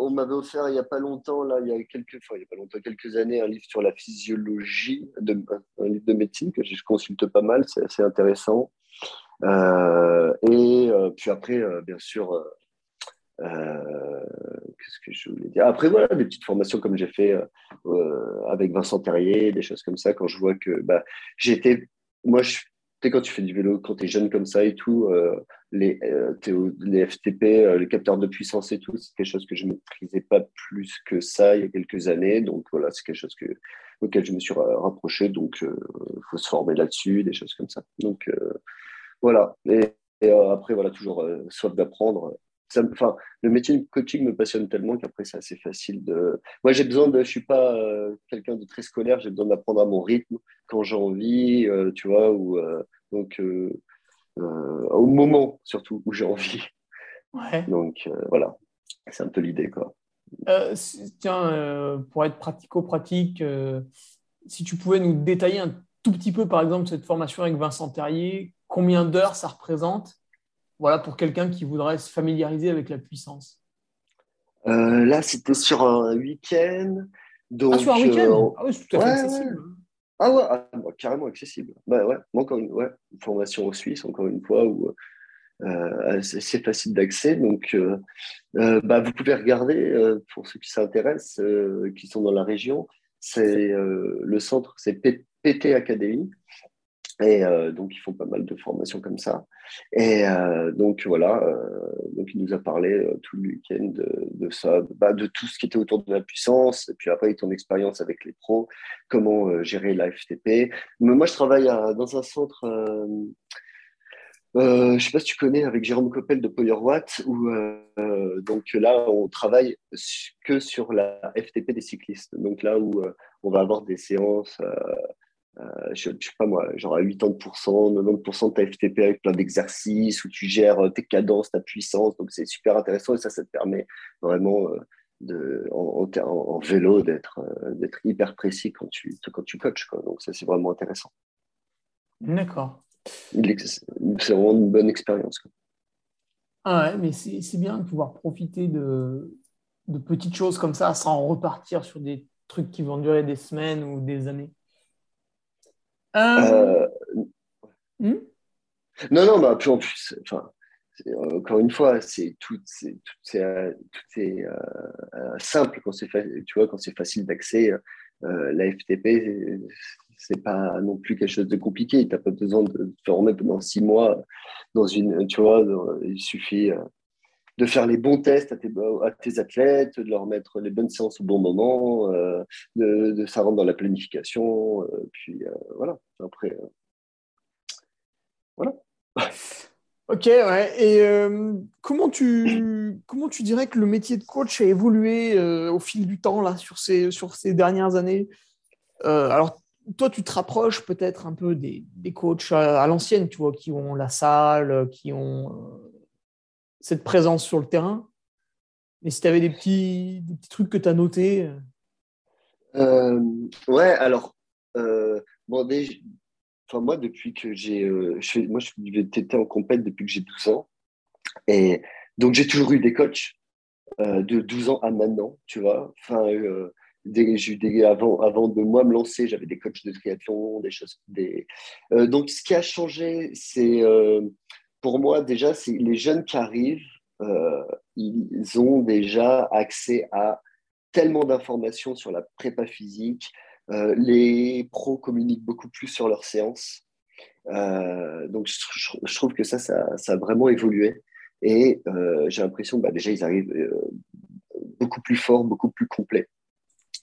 on m'avait offert il n'y a pas longtemps, là, il y a quelques, il y a pas longtemps, quelques années, un livre sur la physiologie, de, un livre de médecine que je consulte pas mal, c'est assez intéressant. Euh, et puis après, bien sûr, qu'est-ce que je voulais dire? Après, voilà, des petites formations comme j'ai fait avec Vincent Terrier, des choses comme ça, quand je vois que bah, j'étais, moi, je quand tu fais du vélo, quand tu es jeune comme ça et tout, euh, les, euh, les FTP, euh, les capteurs de puissance et tout, c'est quelque chose que je ne maîtrisais pas plus que ça il y a quelques années. Donc voilà, c'est quelque chose que, auquel je me suis rapproché. Donc il faut se former là-dessus, des choses comme ça. Donc voilà. Et après, voilà, toujours soif d'apprendre enfin, le métier de coaching me passionne tellement qu'après, c'est assez facile de. Moi, j'ai besoin de. Je suis pas euh, quelqu'un de très scolaire, j'ai besoin d'apprendre à mon rythme quand j'ai envie, euh, tu vois, ou euh, donc au moment surtout où j'ai envie. Ouais. Donc voilà, c'est un peu l'idée, quoi. tiens, pour être pratico-pratique, si tu pouvais nous détailler un tout petit peu, par exemple, cette formation avec Vincent Terrier, combien d'heures ça représente? Voilà, pour quelqu'un qui voudrait se familiariser avec la puissance euh, Là, c'était sur un week-end. Donc, ah, sur un week-end? euh, Ah oui, c'est tout à fait accessible. Ah ouais, ah, bah, carrément accessible. Bah, ouais, encore une, ouais, formation en Suisse, encore une fois, où euh, c'est facile d'accès. Donc, bah, vous pouvez regarder, pour ceux qui s'intéressent, qui sont dans la région, c'est le centre, c'est PT Academy. Et euh, donc, ils font pas mal de formations comme ça. Et euh, donc, voilà, euh, donc il nous a parlé tout le week-end de, ça, bah, de tout ce qui était autour de la puissance, et puis après, ton expérience avec les pros, comment gérer la FTP. Moi, je travaille dans un centre, je ne sais pas si tu connais, avec Jérôme Coppel de PowerWatt, où donc là, on travaille que sur la FTP des cyclistes. Donc là où on va avoir des séances euh, je, ne sais pas moi, genre à 80%, 90% de ta FTP avec plein d'exercices où tu gères euh, tes cadences, ta puissance. Donc c'est super intéressant et ça, ça te permet vraiment euh, de, en, vélo d'être hyper précis quand tu, quand tu coaches. Quoi. Donc ça, c'est vraiment intéressant. D'accord. C'est vraiment une bonne expérience. Ah ouais, mais c'est bien de pouvoir profiter de, de petites choses comme ça sans repartir sur des trucs qui vont durer des semaines ou des années. Euh, hmm? Non, non, bah, en plus, enfin, encore une fois, c'est tout, c'est, tout, euh, euh, simple quand c'est, tu vois, quand c'est facile d'accès. la FTP, c'est pas non plus quelque chose de compliqué. Tu n'as pas besoin de te former pendant six mois dans une, tu vois, il suffit de faire les bons tests à tes, à tes, athlètes, de leur mettre les bonnes séances au bon moment, euh, de, de, ça dans la planification, euh, puis euh, voilà. Après, voilà. Ok, ouais. Et comment, tu, comment tu dirais que le métier de coach a évolué au fil du temps là, sur, ces, sur ces dernières années? Alors, toi, tu te rapproches peut-être un peu des, des coachs à, à l'ancienne, tu vois, qui ont la salle, qui ont cette présence sur le terrain. Mais si tu avais des petits, trucs que tu as notés. Euh. Euh, ouais, alors, euh, bon, enfin, moi, depuis que j'ai. moi, je suis en compète depuis que j'ai 12 ans. Et donc, j'ai toujours eu des coachs de 12 ans à maintenant, tu vois. Enfin, des, avant, avant de moi me lancer, j'avais des coachs de triathlon, des choses. Donc, ce qui a changé, c'est pour moi, déjà, c'est les jeunes qui arrivent, euh, ils ont déjà accès à tellement d'informations sur la prépa physique. Euh, les pros communiquent beaucoup plus sur leurs séances. Euh, donc, je, trouve que ça, ça, a vraiment évolué. Et j'ai l'impression que bah, déjà, ils arrivent beaucoup plus forts, beaucoup plus complets.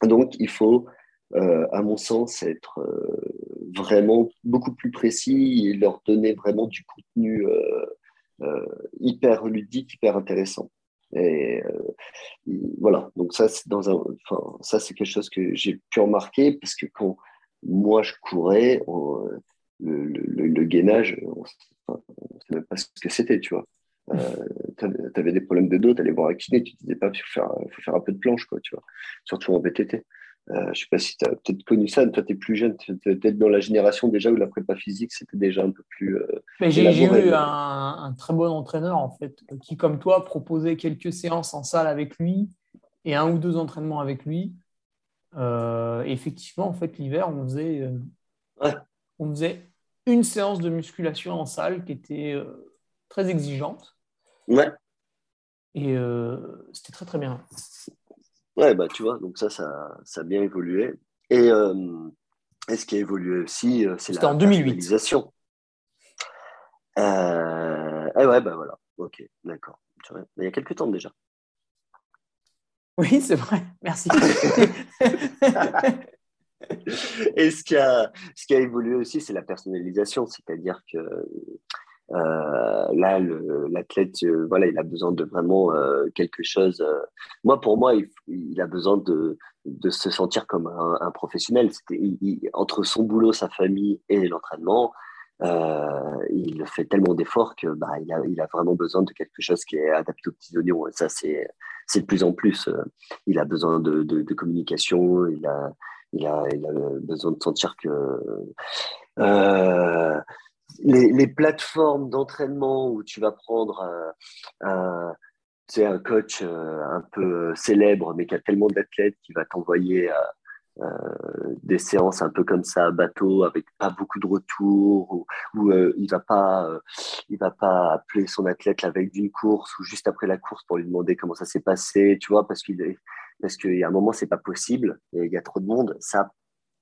Donc, il faut, à mon sens, être vraiment beaucoup plus précis et leur donner vraiment du contenu euh, euh, hyper ludique, hyper intéressant. Et euh, voilà, donc ça, c'est dans un, enfin, ça, c'est quelque chose que j'ai pu remarquer parce que quand moi je courais, le, gainage, on ne savait même pas ce que c'était, tu vois. tu avais des problèmes de dos, tu allais voir un kiné, tu disais pas, il faut faire, faut faire un peu de planche, quoi, tu vois, surtout en VTT. je ne sais pas si tu as peut-être connu ça, toi tu es plus jeune, tu es peut-être dans la génération déjà où la prépa physique c'était déjà un peu plus. j'ai eu un, très bon entraîneur en fait, qui comme toi proposait quelques séances en salle avec lui et un ou deux entraînements avec lui. effectivement, en fait, l'hiver, on faisait, on faisait une séance de musculation en salle qui était très exigeante. Ouais. Et euh, c'était très, très bien. Ouais, bah, tu vois, donc ça, ça, ça a bien évolué. Et, euh, ce qui a évolué aussi, euh, c'est la en 2008. Euh, eh ouais, bah voilà. Ok, d'accord. Il y a quelques temps déjà. Oui, c'est vrai. Merci. Et ce qui, a, ce qui a évolué aussi, c'est la personnalisation. C'est-à-dire que là, l'athlète, euh, voilà, il a besoin de vraiment euh, quelque chose. moi, pour moi, il, a besoin de, se sentir comme un, professionnel. entre son boulot, sa famille et l'entraînement, il fait tellement d'efforts que bah, il, a, vraiment besoin de quelque chose qui est adapté aux petits oignons. Ça, c'est de plus en plus. il a besoin de, communication. Il a, besoin de sentir que euh, les, plateformes d'entraînement où tu vas prendre un, un coach euh, un peu célèbre, mais qui a tellement d'athlètes qui va t'envoyer euh, euh, des séances un peu comme ça à bateau avec pas beaucoup de retours ou, il va pas va pas appeler son athlète la veille d'une course ou juste après la course pour lui demander comment ça s'est passé tu vois parce qu'il parce a un moment c'est pas possible il y a trop de monde. Ça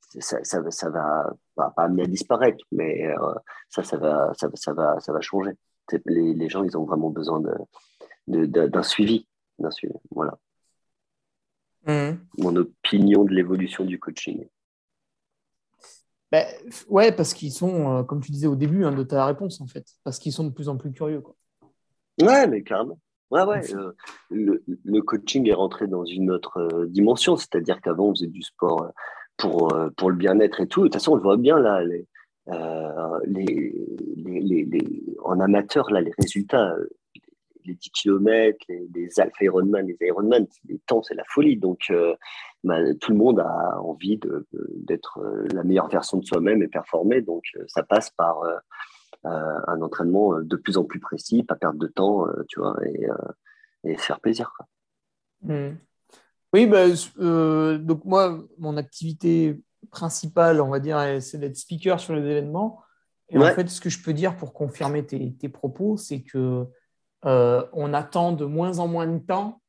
ça, ça, ça va pas amener à disparaître, mais euh, ça, ça va, ça, ça, va, ça va changer. Les, les, gens, ils ont vraiment besoin d'un de, de, suivi, d'un suivi. Voilà. Mmh. Mon opinion de l'évolution du coaching. Ben, ouais, parce qu'ils sont, euh, comme tu disais au début hein, de ta réponse, en fait, parce qu'ils sont de plus en plus curieux. Quoi. Ouais, mais carrément. Ouais, ouais. Euh, le, le, coaching est rentré dans une autre dimension, c'est-à-dire qu'avant, on faisait du sport pour, euh, pour le bien-être et tout. De toute façon, on le voit bien là, les, euh, les, les, les, en amateur, là, les résultats, euh, les 10 km, les, Alpha Ironman, les Ironman, les temps, c'est la folie. Donc, bah, tout le monde a envie d'être la meilleure version de soi-même et performer. Donc, ça passe par un entraînement de plus en plus précis, pas perdre de temps, tu vois, et, et faire plaisir. Mmh. Oui, bah, euh, donc moi, mon activité principale, on va dire, c'est d'être speaker sur les événements. Et en fait, ce que je peux dire pour confirmer tes, propos, c'est que euh, on attend de moins en moins de temps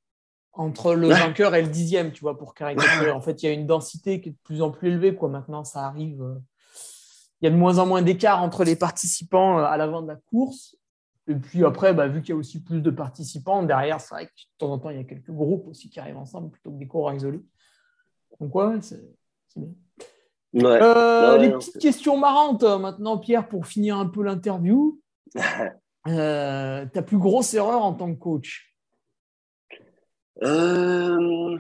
entre le vainqueur et le dixième, tu vois, pour caricaturer. En fait, il y a une densité qui est de plus en plus élevée, quoi. Maintenant, ça arrive. Euh, il y a de moins en moins d'écart entre les participants à l'avant de la course. Et puis après, bah, vu qu'il y a aussi plus de participants, derrière, c'est vrai que de temps en temps, il y a quelques groupes aussi qui arrivent ensemble plutôt que des coureurs isolés. Donc, ouais, c'est bien. Euh, les petites questions marrantes euh, maintenant, Pierre, pour finir un peu l'interview. euh, ta plus grosse erreur en tant que coach? Euh,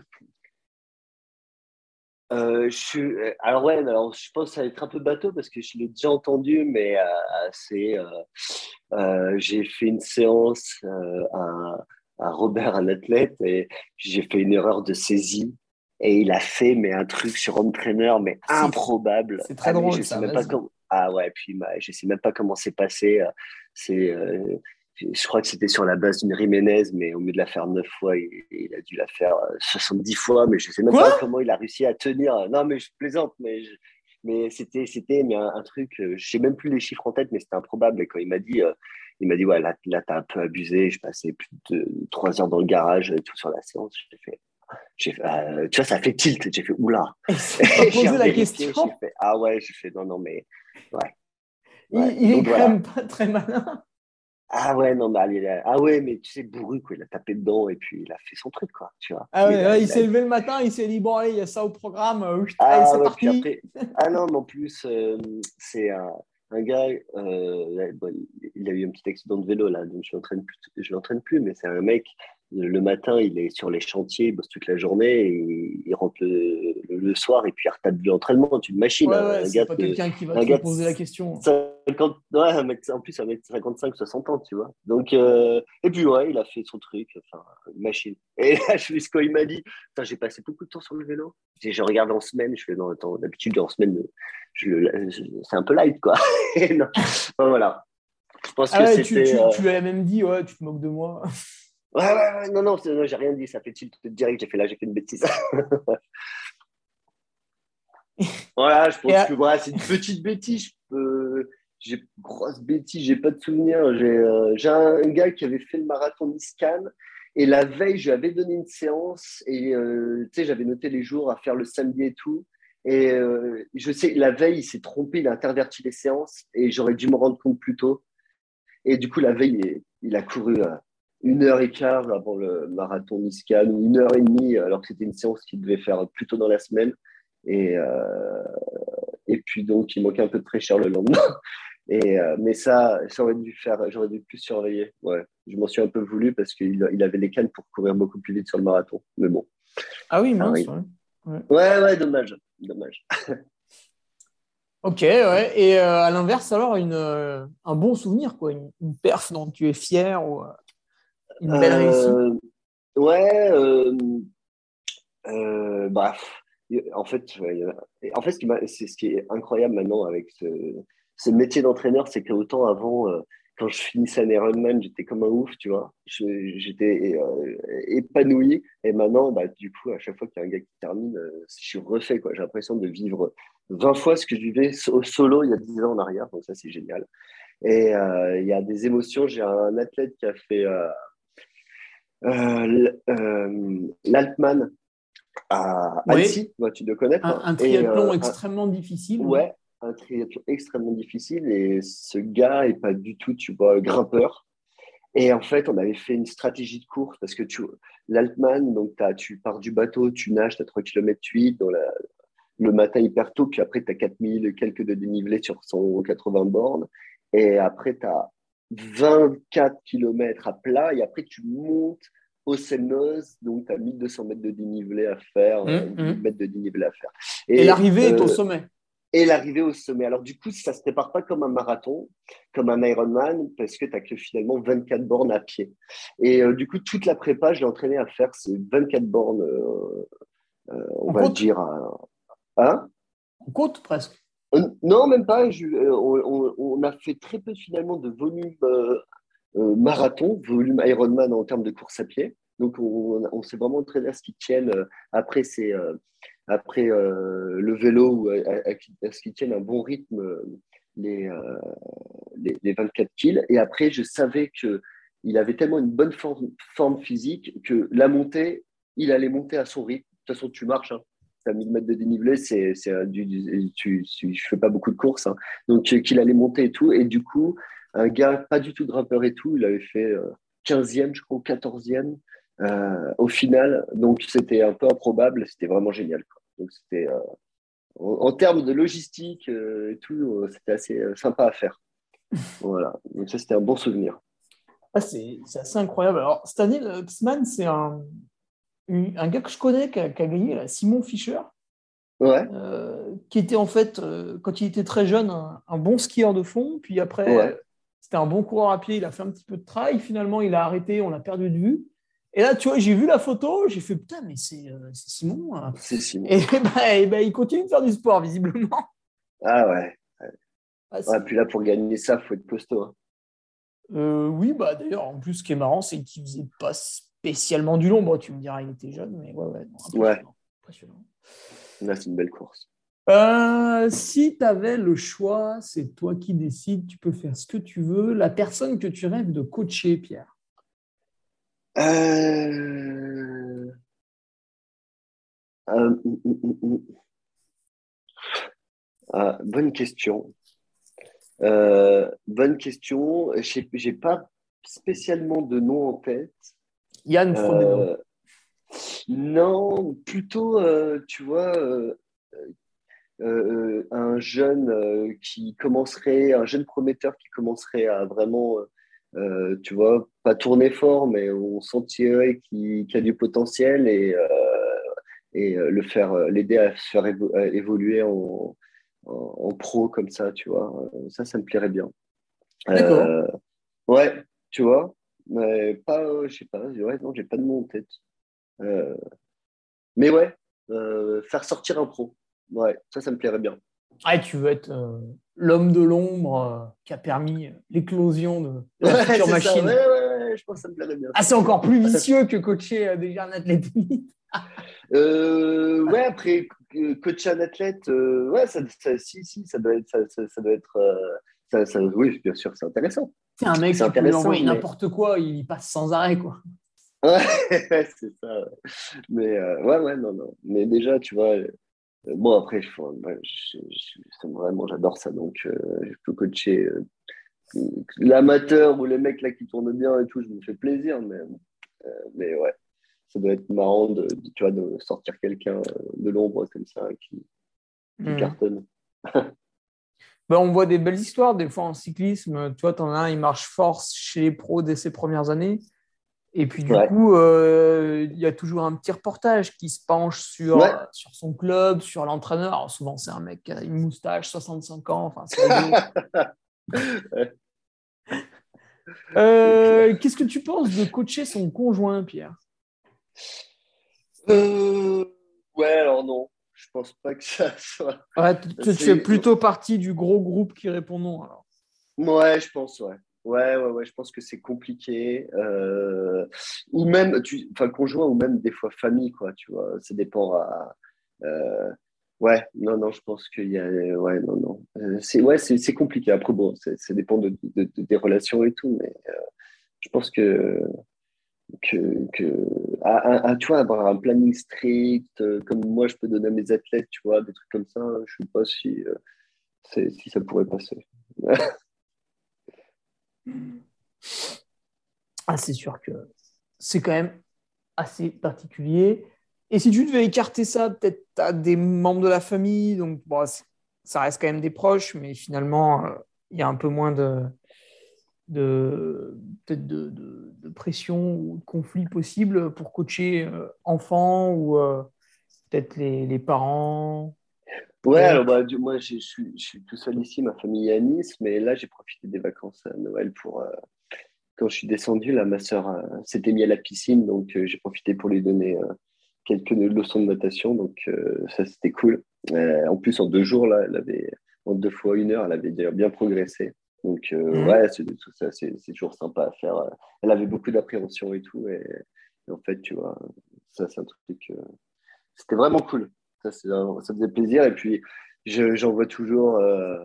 euh, je euh, alors ouais, alors je pense que ça va être un peu bateau parce que je l'ai déjà entendu, mais euh, c'est, j'ai fait une séance à, à, Robert, un athlète, et j'ai fait une erreur de saisie. Et il a fait mais un truc sur entraîneur mais improbable. C'est très ah, drôle ça. Même pas Ah ouais, puis je sais même pas comment c'est passé. C'est je crois que c'était sur la base d'une Jiménez, mais au lieu de la faire neuf fois, il, a dû la faire 70 euh, fois, mais je ne sais même pas comment il a réussi à tenir. Non, mais je plaisante, mais, mais c'était, c'était mais un, truc, euh, je ne sais même plus les chiffres en tête, mais c'était improbable. Et quand il m'a dit, euh, il m'a dit, ouais, là, là tu as un peu abusé, je passais plus de trois heures dans le garage et tout sur la séance. J'ai fait, j'ai fait tu vois, ça fait tilt. J'ai fait, oula. J'ai posé la question. Fait, ah ouais, j'ai fait, non, non, mais ouais. Il, est quand même pas très malin. Ah ouais, non, mais, ah ouais, mais tu sais, bourru, quoi, il a tapé dedans et puis il a fait son truc, quoi, tu vois. Ah ouais, il, s'est levé le matin, il s'est dit, bon, allez, il y a ça au programme, euh, ah, c'est parti. ah non, mais en plus, euh, c'est un, un, gars, euh, il a eu un petit accident de vélo, là, donc je l'entraîne plus, je l'entraîne plus, mais c'est un mec, le matin, il est sur les chantiers, il bosse toute la journée, et il rentre le, soir et puis il retape de l'entraînement, tu une machine. Ouais, ouais, c'est pas quelqu'un qui va te poser la question. En plus, un mec 55, 60 ans, tu vois. Donc, euh, et puis, ouais, il a fait son truc, enfin, une machine. Et là, quoi il m'a dit. J'ai passé beaucoup de temps sur le vélo. Je regarde en semaine, je fais, non, attends, d'habitude, en semaine, c'est un peu light, quoi. non. voilà. Je pense ah que tu, tu, euh, tu as même dit, ouais, tu te moques de moi. Ouais, ouais, ouais, non, non, non j'ai rien dit. Ça fait tilt direct. J'ai fait là, j'ai fait une bêtise. voilà, je pense que voilà, c'est une petite bêtise. J'ai grosse bêtise, j'ai pas de souvenir. J'ai euh, un, gars qui avait fait le marathon Niscan et la veille, je lui avais donné une séance et euh, tu sais, j'avais noté les jours à faire le samedi et tout. Et euh, je sais, la veille, il s'est trompé, il a interverti les séances et j'aurais dû me rendre compte plus tôt. Et du coup, la veille, il, a couru une heure et quart avant le marathon Niscan, ou une heure et demie, alors que c'était une séance qu'il devait faire plus tôt dans la semaine. Et, euh, et puis donc, il manquait un peu de fraîcheur le lendemain. Et, euh, mais ça, j'aurais dû faire, j'aurais dû plus surveiller. Ouais, je m'en suis un peu voulu parce qu'il il avait les cannes pour courir beaucoup plus vite sur le marathon. Mais bon. Ah oui, mince. Ouais. ouais, ouais, dommage, dommage. ok, ouais. Et euh, à l'inverse, alors, une, un bon souvenir, quoi, une, perf dont tu es fier ou une belle réussite. Ouais, euh, bah, en fait, en fait, ce qui, est incroyable maintenant avec ce, métier d'entraîneur, c'est qu'autant avant, euh, quand je finissais un Ironman, j'étais comme un ouf, tu vois. J'étais euh, épanoui. Et maintenant, bah, du coup, à chaque fois qu'il y a un gars qui termine, euh, je suis refait. J'ai l'impression de vivre 20 fois ce que je vivais solo il y a 10 ans en arrière. Donc ça, c'est génial. Et il y a des émotions. J'ai un athlète qui a fait l'Altman à Annecy, tu dois connaître. Un, un triathlon euh, extrêmement difficile. Ouais, un triathlon extrêmement difficile. Et ce gars est pas du tout, tu vois, grimpeur. Et en fait, on avait fait une stratégie de course parce que tu, l'Altman, donc tu pars du bateau, tu nages, tu as 3 km 8 dans la, le matin hyper tôt, puis après tu as 4000 quelques de dénivelé sur 180 bornes. Et après, tu as 24 km à plat et après tu montes au Semnoz, donc tu as 1200 mètres de dénivelé à faire, 1000 mmh, mmh. mètres de dénivelé à faire. Et, l'arrivée est au euh, sommet. Et l'arrivée au sommet. Alors, du coup, ça ne se prépare pas comme un marathon, comme un Ironman, parce que tu n'as que finalement 24 bornes à pied. Et euh, du coup, toute la prépa, je l'ai entraîné à faire ces 24 bornes, euh, on, va dire. Hein? On compte presque. Non, même pas. on, on, a fait très peu finalement de volume euh, marathon, volume Ironman en termes de course à pied. Donc, on, s'est vraiment qu'ils tiennent. Euh, après, c'est euh, après le vélo, ou à, qu'ils tiennent un bon rythme les, les, 24 kills. Et après, je savais qu'il avait tellement une bonne forme, forme, physique que la montée, il allait monter à son rythme. De toute façon, tu marches. Hein. Tu as 1000 mètres de dénivelé, c'est, du, tu, je fais pas beaucoup de courses. Hein. Donc, qu'il allait monter et tout. Et du coup, un gars pas du tout grimpeur et tout, il avait fait 15e, euh, je crois, ou 14e euh, au final. Donc c'était un peu improbable, c'était vraiment génial. Donc c'était euh, en, termes de logistique et tout, c'était assez sympa à faire. voilà, donc ça c'était un bon souvenir. Ah, c'est assez incroyable. Alors, Stanley Psman, c'est un, un gars que je connais qui a, gagné, là, Simon Fischer. Ouais. qui était en fait, quand il était très jeune, un, bon skieur de fond. Puis après, c'était un bon coureur à pied, il a fait un petit peu de trail. Finalement, il a arrêté, on l'a perdu de vue. Et là, tu vois, j'ai vu la photo, j'ai fait putain, mais c'est euh, Simon. Hein. C'est Simon. Et, bah, bah, il continue de faire du sport, visiblement. Ah ouais. Ah, puis là, pour gagner ça, il faut être costaud. Hein. Euh, oui, bah d'ailleurs, en plus, ce qui est marrant, c'est qu'il faisait pas spécialement du long. Bon, tu me diras, il était jeune, mais ouais, ouais. impressionnant. ouais. impressionnant. Là, c'est une belle course. Euh, si tu avais le choix, c'est toi qui décides, tu peux faire ce que tu veux. La personne que tu rêves de coacher, Pierre euh... Euh, ah, bonne question. Bonne question. Je n'ai pas spécialement de nom en tête. Yann Frodeno. Non, plutôt, tu vois, euh, un jeune euh, qui commencerait, un jeune prometteur qui commencerait à vraiment, euh, tu vois, pas tourner fort, mais on sentirait qu'il a du potentiel et, et le faire, l'aider à se faire évoluer en, en, pro comme ça, tu vois. Ça, ça me plairait bien. D'accord. ouais, tu vois. Mais pas, je sais pas, ouais, non, j'ai pas de nom en tête. mais ouais, faire sortir un pro. Ouais, ça, ça me plairait bien. Ah, tu veux être l'homme de l'ombre qui a permis l'éclosion de, la future machine. Ouais, ouais, je pense que ça me plairait bien. Ah, c'est encore plus vicieux que coacher déjà un athlète euh, ouais, après, coacher un athlète, ouais, ça, si, si, ça doit être, ça, ça, doit être ça, oui, bien sûr, c'est intéressant. C'est un mec qui peut envoyer n'importe quoi, il passe sans arrêt, quoi. Ouais, c'est ça. Mais ouais, ouais, non, non. Mais déjà, tu vois, bon, après, je, vraiment, j'adore ça. Donc, je peux coacher l'amateur ou les mecs là qui tournent bien et tout, je me fais plaisir. Mais, mais ouais, ça doit être marrant de, tu vois, de sortir quelqu'un de l'ombre comme ça qui, qui hmm. cartonne. Ben, on voit des belles histoires des fois en cyclisme. Tu vois, tu en as un, il marche force chez les pros dès ses premières années. Et puis du coup, euh, il y a toujours un petit reportage qui se penche sur, sur son club, sur l'entraîneur. souvent, c'est un mec qui a une moustache, 65 ans. Enfin, euh, Qu'est-ce que tu penses de coacher son conjoint, Pierre? Euh, Ouais, alors non je pense pas que ça soit. tu, fais plutôt partie du gros groupe qui répond non alors. Ouais, je pense, ouais. Ouais, ouais, ouais, je pense que c'est compliqué. Euh, ou même, tu, enfin, conjoint ou même des fois famille, quoi, tu vois. Ça dépend à. Euh, ouais, non, non, je pense qu'il y a. Ouais, non, non. Euh, c'est ouais, c'est compliqué. Après, bon, ça dépend de, des relations et tout, mais je pense que que, que à, tu vois, avoir un planning strict, euh, comme moi je peux donner à mes athlètes, tu vois, des trucs comme ça, je ne sais pas si, euh, si ça pourrait passer. ah, c'est sûr que c'est quand même assez particulier. Et si tu devais écarter ça, peut-être à des membres de la famille, donc bon, ça reste quand même des proches, mais finalement, euh, il y a un peu moins de, de peut-être de, de, pression ou de conflit possible pour coacher euh, enfants ou euh, peut-être les, les, parents Ouais, alors bah, moi je suis, je suis tout seul ici, ma famille est à Nice, mais là j'ai profité des vacances à Noël pour. Euh, quand je suis descendu, là, ma soeur s'était mise à la piscine, donc j'ai profité pour lui donner quelques leçons de natation, donc ça c'était cool. en plus, en deux jours, là, elle avait, en deux fois une heure, elle avait déjà bien progressé. Donc, euh, mhm. ouais, c'est tout ça, c'est toujours sympa à faire. Elle avait beaucoup d'appréhension et tout. Et, en fait, tu vois, ça, c'est un truc. Euh, c'était vraiment cool. Ça, ça faisait plaisir. Et puis, j'envoie toujours euh,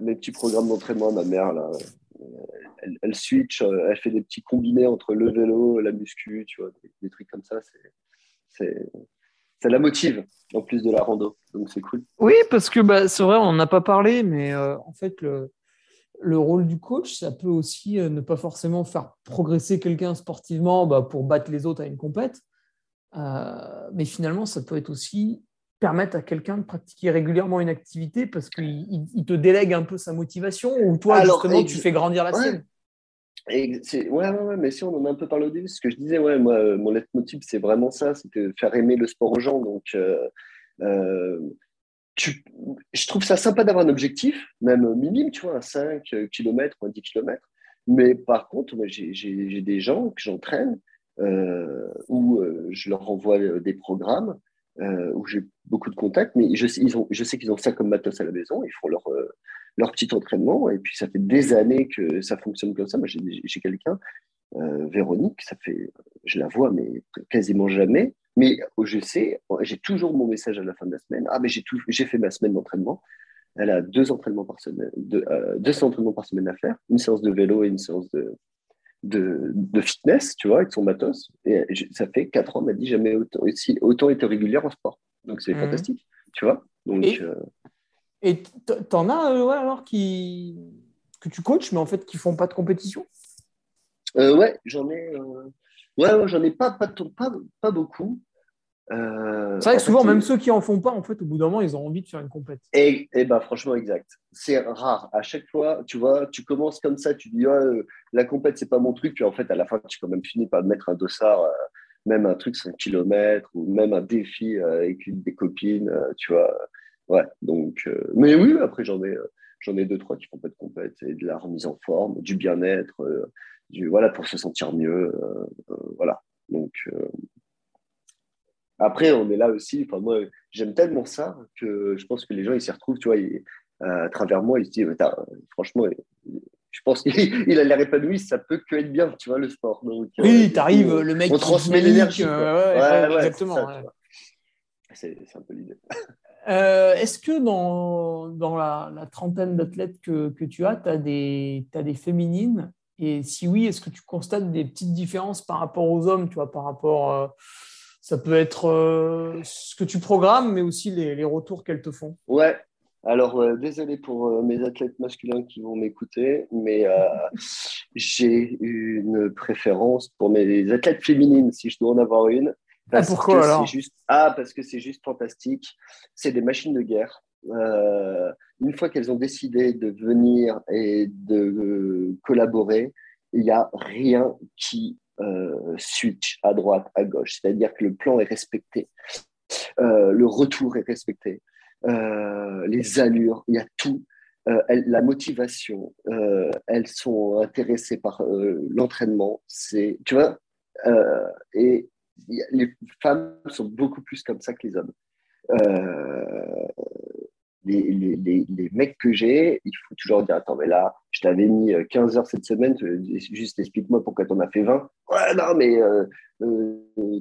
mes petits programmes d'entraînement à ma mère. Là. Elle, elle, switch, elle fait des petits combinés entre le vélo, la muscu, tu vois, des, trucs comme ça. C'est ça la motive en plus de la rando. Donc c'est cool. Oui, parce que bah, c'est vrai, on n'en a pas parlé, mais en fait, le, le rôle du coach, ça peut aussi euh, ne pas forcément faire progresser quelqu'un sportivement bah, pour battre les autres à une compète, euh, mais finalement, ça peut être aussi permettre à quelqu'un de pratiquer régulièrement une activité parce qu'il te délègue un peu sa motivation ou toi, justement, tu fais grandir la sienne. Ouais, ouais, ouais, mais si on en a un peu parlé au début, ce que je disais, ouais, moi, euh, mon leitmotiv, c'est vraiment ça, c'est de faire aimer le sport aux gens. Donc, je trouve ça sympa d'avoir un objectif, même minime, tu vois, un 5 km ou un 10 km. Mais par contre, j'ai des gens que j'entraîne euh, où euh, je leur envoie euh, des programmes euh, où j'ai beaucoup de contacts, mais je sais qu'ils ont ça comme matos à la maison, ils font leur, leur petit entraînement, et puis ça fait des années que ça fonctionne comme ça. Moi, j'ai quelqu'un, Véronique, ça fait, je la vois, mais quasiment jamais. Mais je sais, j'ai toujours mon message à la fin de la semaine. Ah, mais j'ai fait ma semaine d'entraînement. Elle a deux entraînements par semaine, deux, euh, entraînements par semaine à faire, une séance de vélo et une séance de, de, fitness, tu vois, avec son matos. Et ça fait quatre ans, elle m'a dit jamais autant, autant été régulière en sport. Donc c'est mhm. fantastique, tu vois. Donc, et euh, tu en as euh, ouais, alors qui que tu coaches, mais en fait qui font pas de compétition? Ouais, j'en ai. Ouais, ouais j'en ai pas, pas, pas, pas beaucoup. Euh, c'est vrai que souvent, même ceux qui en font pas, en fait, au bout d'un moment, ils ont envie de faire une compète. Et, et bah, franchement, exact. C'est rare. À chaque fois, tu vois, tu commences comme ça, tu dis, oh, la compète, c'est pas mon truc. Puis en fait, à la fin, tu quand même fini par mettre un dossard, euh, même un truc 5 km ou même un défi euh, avec une, des copines, tu vois. ouais, donc, mais oui, après, j'en ai, j'en ai deux, trois qui font pas de compète, et de la remise en forme, du bien-être, du, voilà, pour se sentir mieux. voilà. Donc, après, on est là aussi. Enfin, moi, j'aime tellement ça que je pense que les gens, ils s'y retrouvent, tu vois, à travers moi, ils se disent, franchement, je pense qu'il a l'air épanoui, ça peut que être bien, tu vois, le sport. Donc, oui, euh, tu arrives, le mec. On transmet l'énergie. Euh, ouais, exactement. C'est un peu l'idée. Euh, est-ce que dans, dans la, la trentaine d'athlètes que, que, tu as, tu as, as, des féminines? Et si oui, est-ce que tu constates des petites différences par rapport aux hommes, tu vois, par rapport. ça peut être ce que tu programmes, mais aussi les, les retours qu'elles te font? Ouais, alors, euh, désolé pour euh, mes athlètes masculins qui vont m'écouter, mais euh, j'ai une préférence pour mes athlètes féminines, si je dois en avoir une. Ah, pourquoi alors juste... Ah, parce que c'est juste fantastique. C'est des machines de guerre. une fois qu'elles ont décidé de venir et de collaborer, il n'y a rien qui switch à droite, à gauche. C'est-à-dire que le plan est respecté. le retour est respecté. Euh, les allures, il y a tout. Euh, la motivation, euh, elles sont intéressées par l'entraînement. C'est, tu vois, et les femmes sont beaucoup plus comme ça que les hommes. Les, les, les, mecs que j'ai, il faut toujours dire Attends, mais là, je t'avais mis 15 heures cette semaine, juste explique-moi pourquoi tu en as fait 20. Ouais, non, mais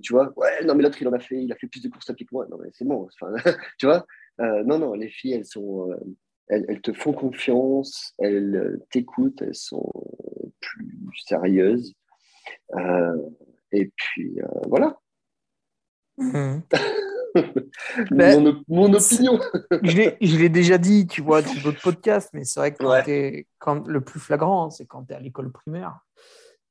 tu vois, ouais, non, mais l'autre, il en a fait, il a fait plus de courses pied que moi. Non, mais c'est bon, tu vois. Euh, non, non, les filles, elles sont, euh, elles, te font confiance, elles euh, t'écoutent, elles sont plus sérieuses. Et puis voilà. Mhm. mon, mon, opinion. je l'ai déjà dit, tu vois, dans d'autres podcasts, mais c'est vrai que quand, le plus flagrant, c'est quand tu es à l'école primaire.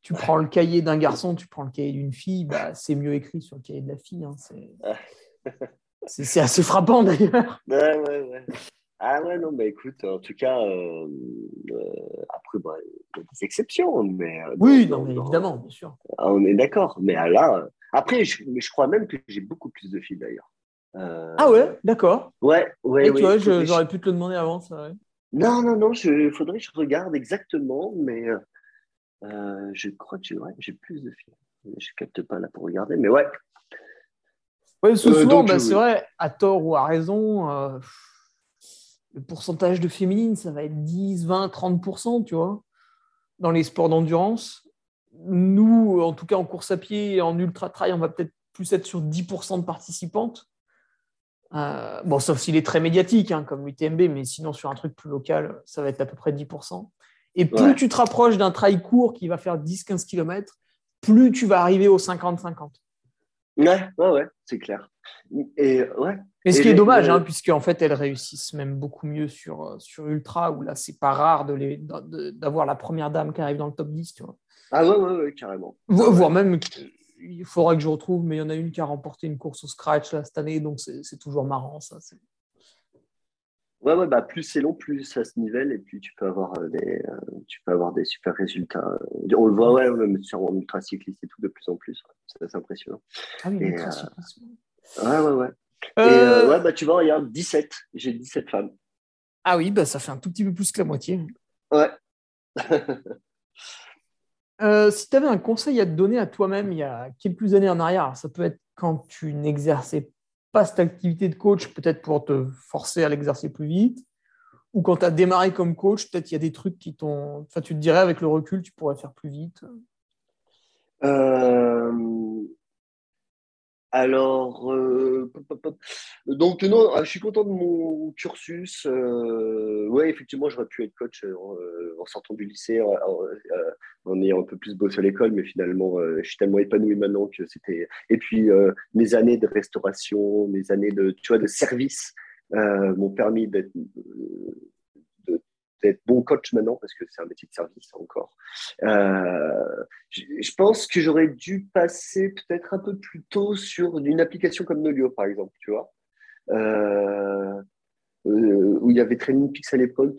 Tu prends le cahier d'un garçon, tu prends le cahier d'une fille, bah, c'est mieux écrit sur le cahier de la fille. Hein, c'est assez frappant d'ailleurs. Ouais, ouais, ouais. Ah ouais, non, mais écoute, en tout cas, euh, euh, après, bah, il y a des exceptions, mais... Euh, oui, non, mais évidemment, bien sûr. Ah, on est d'accord, mais là, après, je, mais je crois même que j'ai beaucoup plus de filles d'ailleurs. ah ouais, d'accord. Ouais, ouais, Et tu vois, j'aurais pu te le demander avant, ça, ouais. Non, non, non, il faudrait que je regarde exactement, mais je crois que j'ai plus de filles. Je capte pas là pour regarder, mais ouais, euh, souvent, bah, c'est vrai, à tort ou à raison, le pourcentage de féminines, ça va être 10, 20, 30%, tu vois, dans les sports d'endurance. Nous, en tout cas en course à pied et en ultra-trail, on va peut-être plus être sur 10% de participantes. Euh, bon, sauf s'il est très médiatique, hein, comme l'UTMB, mais sinon sur un truc plus local, ça va être à peu près 10%. Et plus tu te rapproches d'un trail court qui va faire 10-15 km, plus tu vas arriver aux 50-50. Ouais, ouais, ouais, c'est clair. Et, ouais. Et ce qui est dommage, hein, puisque en fait, elles réussissent même beaucoup mieux sur, euh, sur Ultra, où là, c'est pas rare d'avoir la première dame qui arrive dans le top 10, tu vois. Ah ouais, ouais, ouais carrément. Voire même, il faudra que je retrouve, mais il y en a une qui a remporté une course au scratch là, cette année, donc c'est toujours marrant, ça. Ouais, ouais, bah, plus c'est long, plus ça se nivelle et puis tu peux avoir euh, des, euh, tu peux avoir des super résultats. On le voit, ouais, même sur ultra cycliste et tout de plus en plus. C'est impressionnant. Ah oui, ultra cycliste. Euh, ouais, ouais, ouais. Et ouais, bah, tu vois, regarde, 17. J'ai 17 femmes. Ah oui, bah, ça fait un tout petit peu plus que la moitié. Ouais. si tu avais un conseil à te donner à toi-même il y a quelques années en arrière, ça peut être quand tu n'exerçais cette activité de coach peut-être pour te forcer à l'exercer plus vite Ou quand tu as démarré comme coach, peut-être il y a des trucs qui t'ont. Enfin, tu te dirais avec le recul, tu pourrais faire plus vite euh, alors, euh, donc non, ah, je suis content de mon cursus. Euh, ouais, effectivement, j'aurais pu être coach en, sortant du lycée, en, ayant un peu plus bossé à l'école, mais finalement, je suis tellement épanoui maintenant que c'était. Et puis, mes années de restauration, mes années de, tu vois, de service m'ont permis d'être d'être bon coach maintenant parce que c'est un métier de service encore. Euh, je, pense que j'aurais dû passer peut-être un peu plus tôt sur une application comme Nolio, par exemple, tu vois. Euh, euh, où il y avait Training Peaks à l'époque,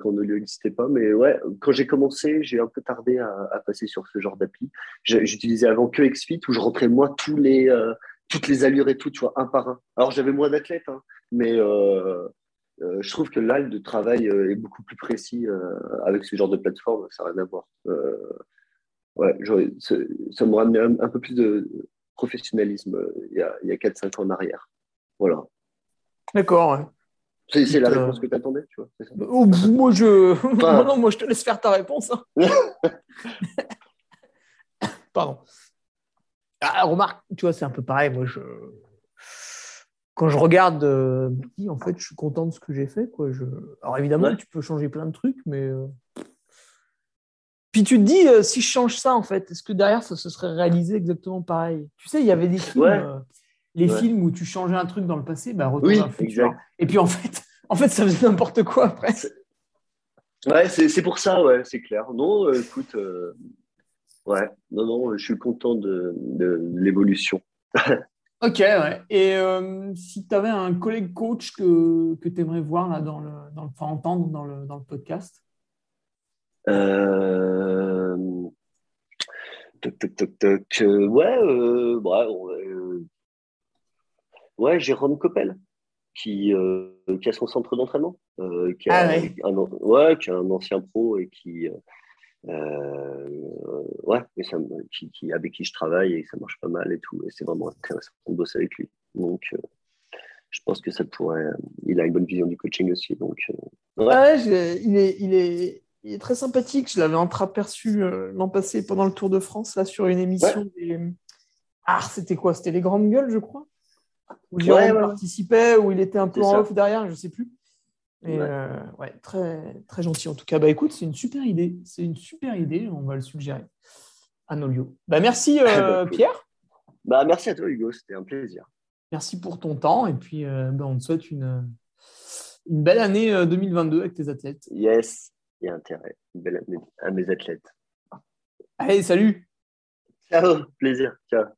quand Nolio n'existait pas. Mais ouais, quand j'ai commencé, j'ai un peu tardé à, passer sur ce genre d'appli. J'utilisais avant que XFIT, où je rentrais moi tous les, toutes les allures et tout, tu vois, un par un. Alors, j'avais moins d'athlètes, hein, mais je trouve que là, le travail est beaucoup plus précis avec ce genre de plateforme, ça n'a rien à voir. ouais, ça me ramenait un, un, peu plus de professionnalisme il y a, a 4-5 ans en arrière. Voilà. D'accord. C'est la réponse que tu attendais, tu vois. Oh, moi, je... non, moi, je te laisse faire ta réponse. Hein. Pardon. Ah, remarque, tu vois, c'est un peu pareil. Moi, je... quand je regarde, euh, en fait, je suis content de ce que j'ai fait. Quoi. Je... Alors, évidemment, tu peux changer plein de trucs, mais. Euh, puis tu te dis, euh, si je change ça, en fait, est-ce que derrière, ça se serait réalisé exactement pareil? Tu sais, il y avait des films les films où tu changeais un truc dans le passé, bah, oui, futur. Et puis en fait, en fait, ça faisait n'importe quoi après. Ouais, c'est pour ça, ouais, c'est clair. Non, écoute, ouais, non, non, je suis content de, l'évolution. ok, ouais. Et euh, si tu avais un collègue coach que, que tu aimerais voir là, dans le, dans le, enfin, entendre dans le, dans le podcast? Toc, toc, toc, toc. ouais, bah, Ouais, Jérôme Coppel, qui, euh, qui a son centre d'entraînement, euh, qui, ah un, ouais, qui a un ancien pro et qui, euh, ouais, qui, qui, avec qui je travaille et ça marche pas mal et tout. Et c'est vraiment intéressant de bosser avec lui. Donc, je pense que ça pourrait. Il a une bonne vision du coaching aussi. Donc, ouais. il, est, il, est, il est très sympathique. Je l'avais entreaperçu l'an passé pendant le Tour de France, là, sur une émission des. Ah, c'était quoi? C'était les grandes gueules, je crois où Jérôme participait, où il était un peu en off derrière, je ne sais plus. Et ouais. Euh, ouais. très, très gentil en tout cas. Bah écoute, c'est une super idée. C'est une super idée. On va le suggérer à Nolio. Bah merci euh, bah, Pierre. Bah merci à toi Hugo, c'était un plaisir. Merci pour ton temps et puis euh, bah, on te souhaite une, une belle année 2022 avec tes athlètes. Yes, il y a intérêt. Une belle année à mes athlètes. Allez, salut. Ciao, plaisir. Ciao.